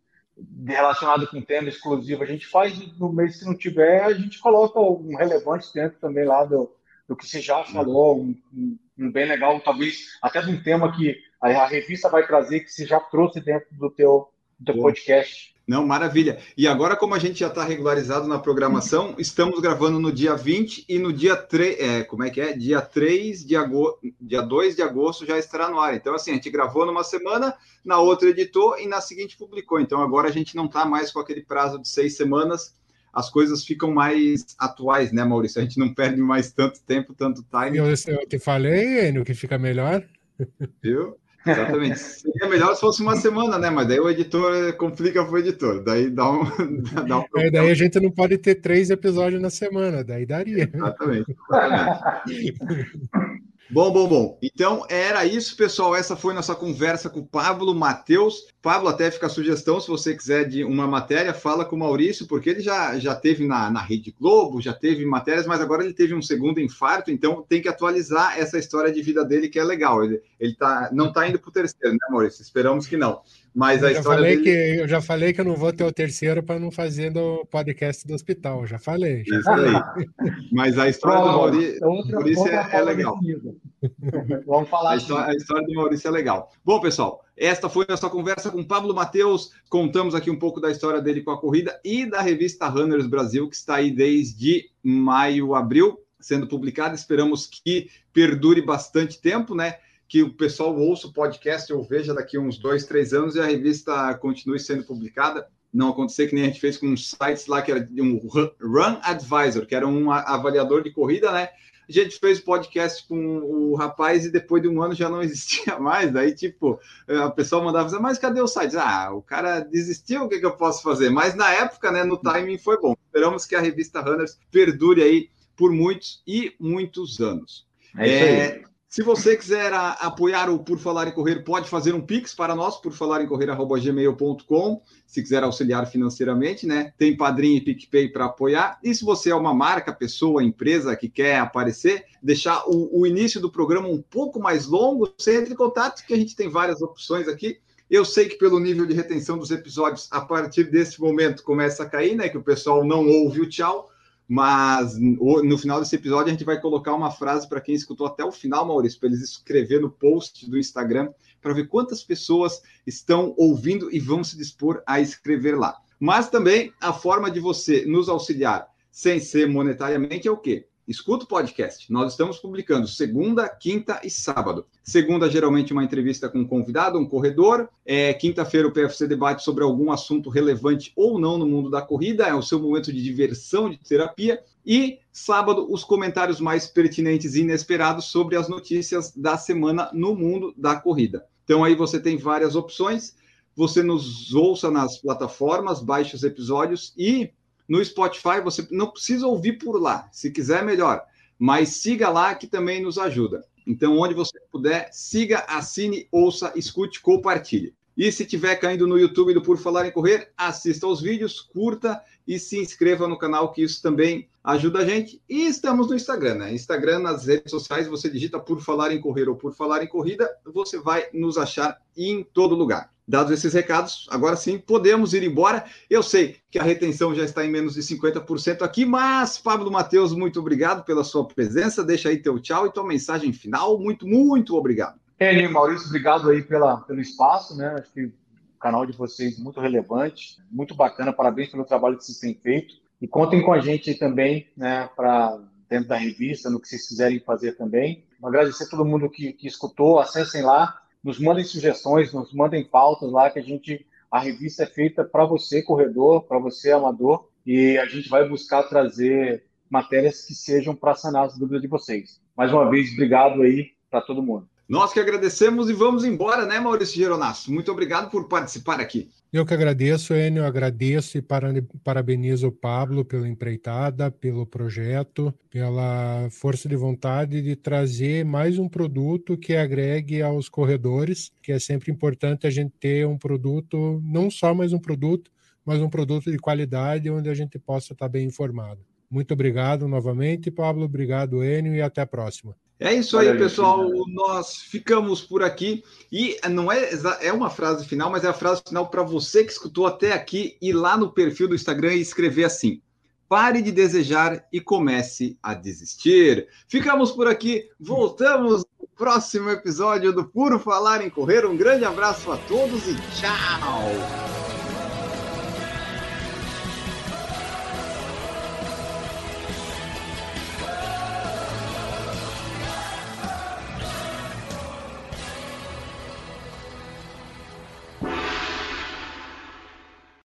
relacionado com tema exclusivo, a gente faz no mês, se não tiver, a gente coloca um relevante dentro também lá do, do que você já falou, um, um, um bem legal, talvez até de um tema que a, a, revista vai trazer, que você já trouxe dentro do teu, do teu podcast. Não, maravilha. E agora, como a gente já está regularizado na programação, estamos gravando no dia 20 e no dia 3, é, como é que é? Dia 3 de agosto, dia 2 de agosto já estará no ar. Então, assim, a gente gravou numa semana, na outra editou e na seguinte publicou. Então, agora a gente não está mais com aquele prazo de seis semanas, as coisas ficam mais atuais, né, Maurício? A gente não perde mais tanto tempo, tanto time. Eu, eu te falei, no que fica melhor. Viu? Exatamente. Seria melhor se fosse uma semana, né? Mas daí o editor complica para o editor. Daí dá um. dá um é, daí a gente não pode ter três episódios na semana, daí daria. Exatamente. exatamente. Bom, bom, bom. Então era isso, pessoal. Essa foi nossa conversa com o Pablo Matheus. Pablo, até fica a sugestão, se você quiser de uma matéria, fala com o Maurício, porque ele já, já teve na, na Rede Globo, já teve matérias, mas agora ele teve um segundo infarto, então tem que atualizar essa história de vida dele, que é legal. Ele, ele tá, não está indo para o terceiro, né, Maurício? Esperamos que não. Mas a eu, já história falei dele... que, eu já falei que eu não vou ter o terceiro para não fazer do podcast do hospital. Já falei. Já. Isso aí. Mas a história do outra, Maurício outra é, é legal. Vamos falar a história, a história, do Maurício é legal. Bom, pessoal, esta foi a nossa conversa com Pablo Matheus. Contamos aqui um pouco da história dele com a corrida e da revista Runners Brasil, que está aí desde maio, abril, sendo publicada. Esperamos que perdure bastante tempo, né? Que o pessoal ouça o podcast ou veja daqui uns dois, três anos e a revista continue sendo publicada. Não acontecer que nem a gente fez com uns sites lá que era um Run Advisor, que era um avaliador de corrida, né? A gente fez podcast com o rapaz e depois de um ano já não existia mais. Daí, tipo, a pessoa mandava dizer, mas cadê o site? Ah, o cara desistiu, o que, que eu posso fazer? Mas na época, né, no timing foi bom. Esperamos que a revista Runners perdure aí por muitos e muitos anos. É, é se você quiser a, apoiar o Por Falar em Correr, pode fazer um Pix para nós, por falar em. Se quiser auxiliar financeiramente, né? Tem padrinho e PicPay para apoiar. E se você é uma marca, pessoa, empresa que quer aparecer, deixar o, o início do programa um pouco mais longo, você entre em contato, que a gente tem várias opções aqui. Eu sei que pelo nível de retenção dos episódios, a partir desse momento começa a cair, né? Que o pessoal não ouve o tchau mas no final desse episódio a gente vai colocar uma frase para quem escutou até o final, Maurício, para eles escrever no post do Instagram para ver quantas pessoas estão ouvindo e vão se dispor a escrever lá. Mas também a forma de você nos auxiliar sem ser monetariamente é o quê? Escuta o podcast. Nós estamos publicando segunda, quinta e sábado. Segunda, geralmente, uma entrevista com um convidado, um corredor. É, Quinta-feira, o PFC debate sobre algum assunto relevante ou não no mundo da corrida. É o seu momento de diversão, de terapia. E sábado, os comentários mais pertinentes e inesperados sobre as notícias da semana no mundo da corrida. Então, aí você tem várias opções. Você nos ouça nas plataformas, baixe os episódios e no Spotify, você não precisa ouvir por lá, se quiser, melhor. Mas siga lá que também nos ajuda. Então, onde você puder, siga, assine, ouça, escute, compartilhe. E se tiver caindo no YouTube do Por Falar em Correr, assista aos vídeos, curta e se inscreva no canal, que isso também ajuda a gente. E estamos no Instagram, né? Instagram, nas redes sociais, você digita Por Falar em Correr ou Por Falar em Corrida, você vai nos achar em todo lugar. Dados esses recados, agora sim podemos ir embora. Eu sei que a retenção já está em menos de 50% aqui, mas Pablo Matheus, muito obrigado pela sua presença. Deixa aí teu tchau e tua mensagem final. Muito, muito obrigado. É, Maurício, obrigado aí pela, pelo espaço, né? Acho que o canal de vocês é muito relevante, muito bacana. Parabéns pelo trabalho que vocês têm feito. E contem com a gente também, né, para dentro da revista, no que vocês quiserem fazer também. Agradecer a todo mundo que, que escutou, acessem lá nos mandem sugestões, nos mandem pautas lá que a gente a revista é feita para você corredor, para você amador e a gente vai buscar trazer matérias que sejam para sanar as dúvidas de vocês. Mais uma vez, obrigado aí para todo mundo. Nós que agradecemos e vamos embora, né, Maurício Geronasso? Muito obrigado por participar aqui. Eu que agradeço, Enio, agradeço e parabenizo o Pablo pela empreitada, pelo projeto, pela força de vontade de trazer mais um produto que agregue aos corredores, que é sempre importante a gente ter um produto, não só mais um produto, mas um produto de qualidade onde a gente possa estar bem informado. Muito obrigado novamente, Pablo. Obrigado, Enio, e até a próxima. É isso aí, pessoal. Nós ficamos por aqui. E não é, é uma frase final, mas é a frase final para você que escutou até aqui ir lá no perfil do Instagram e escrever assim: pare de desejar e comece a desistir. Ficamos por aqui. Voltamos no próximo episódio do Puro Falar em Correr. Um grande abraço a todos e tchau!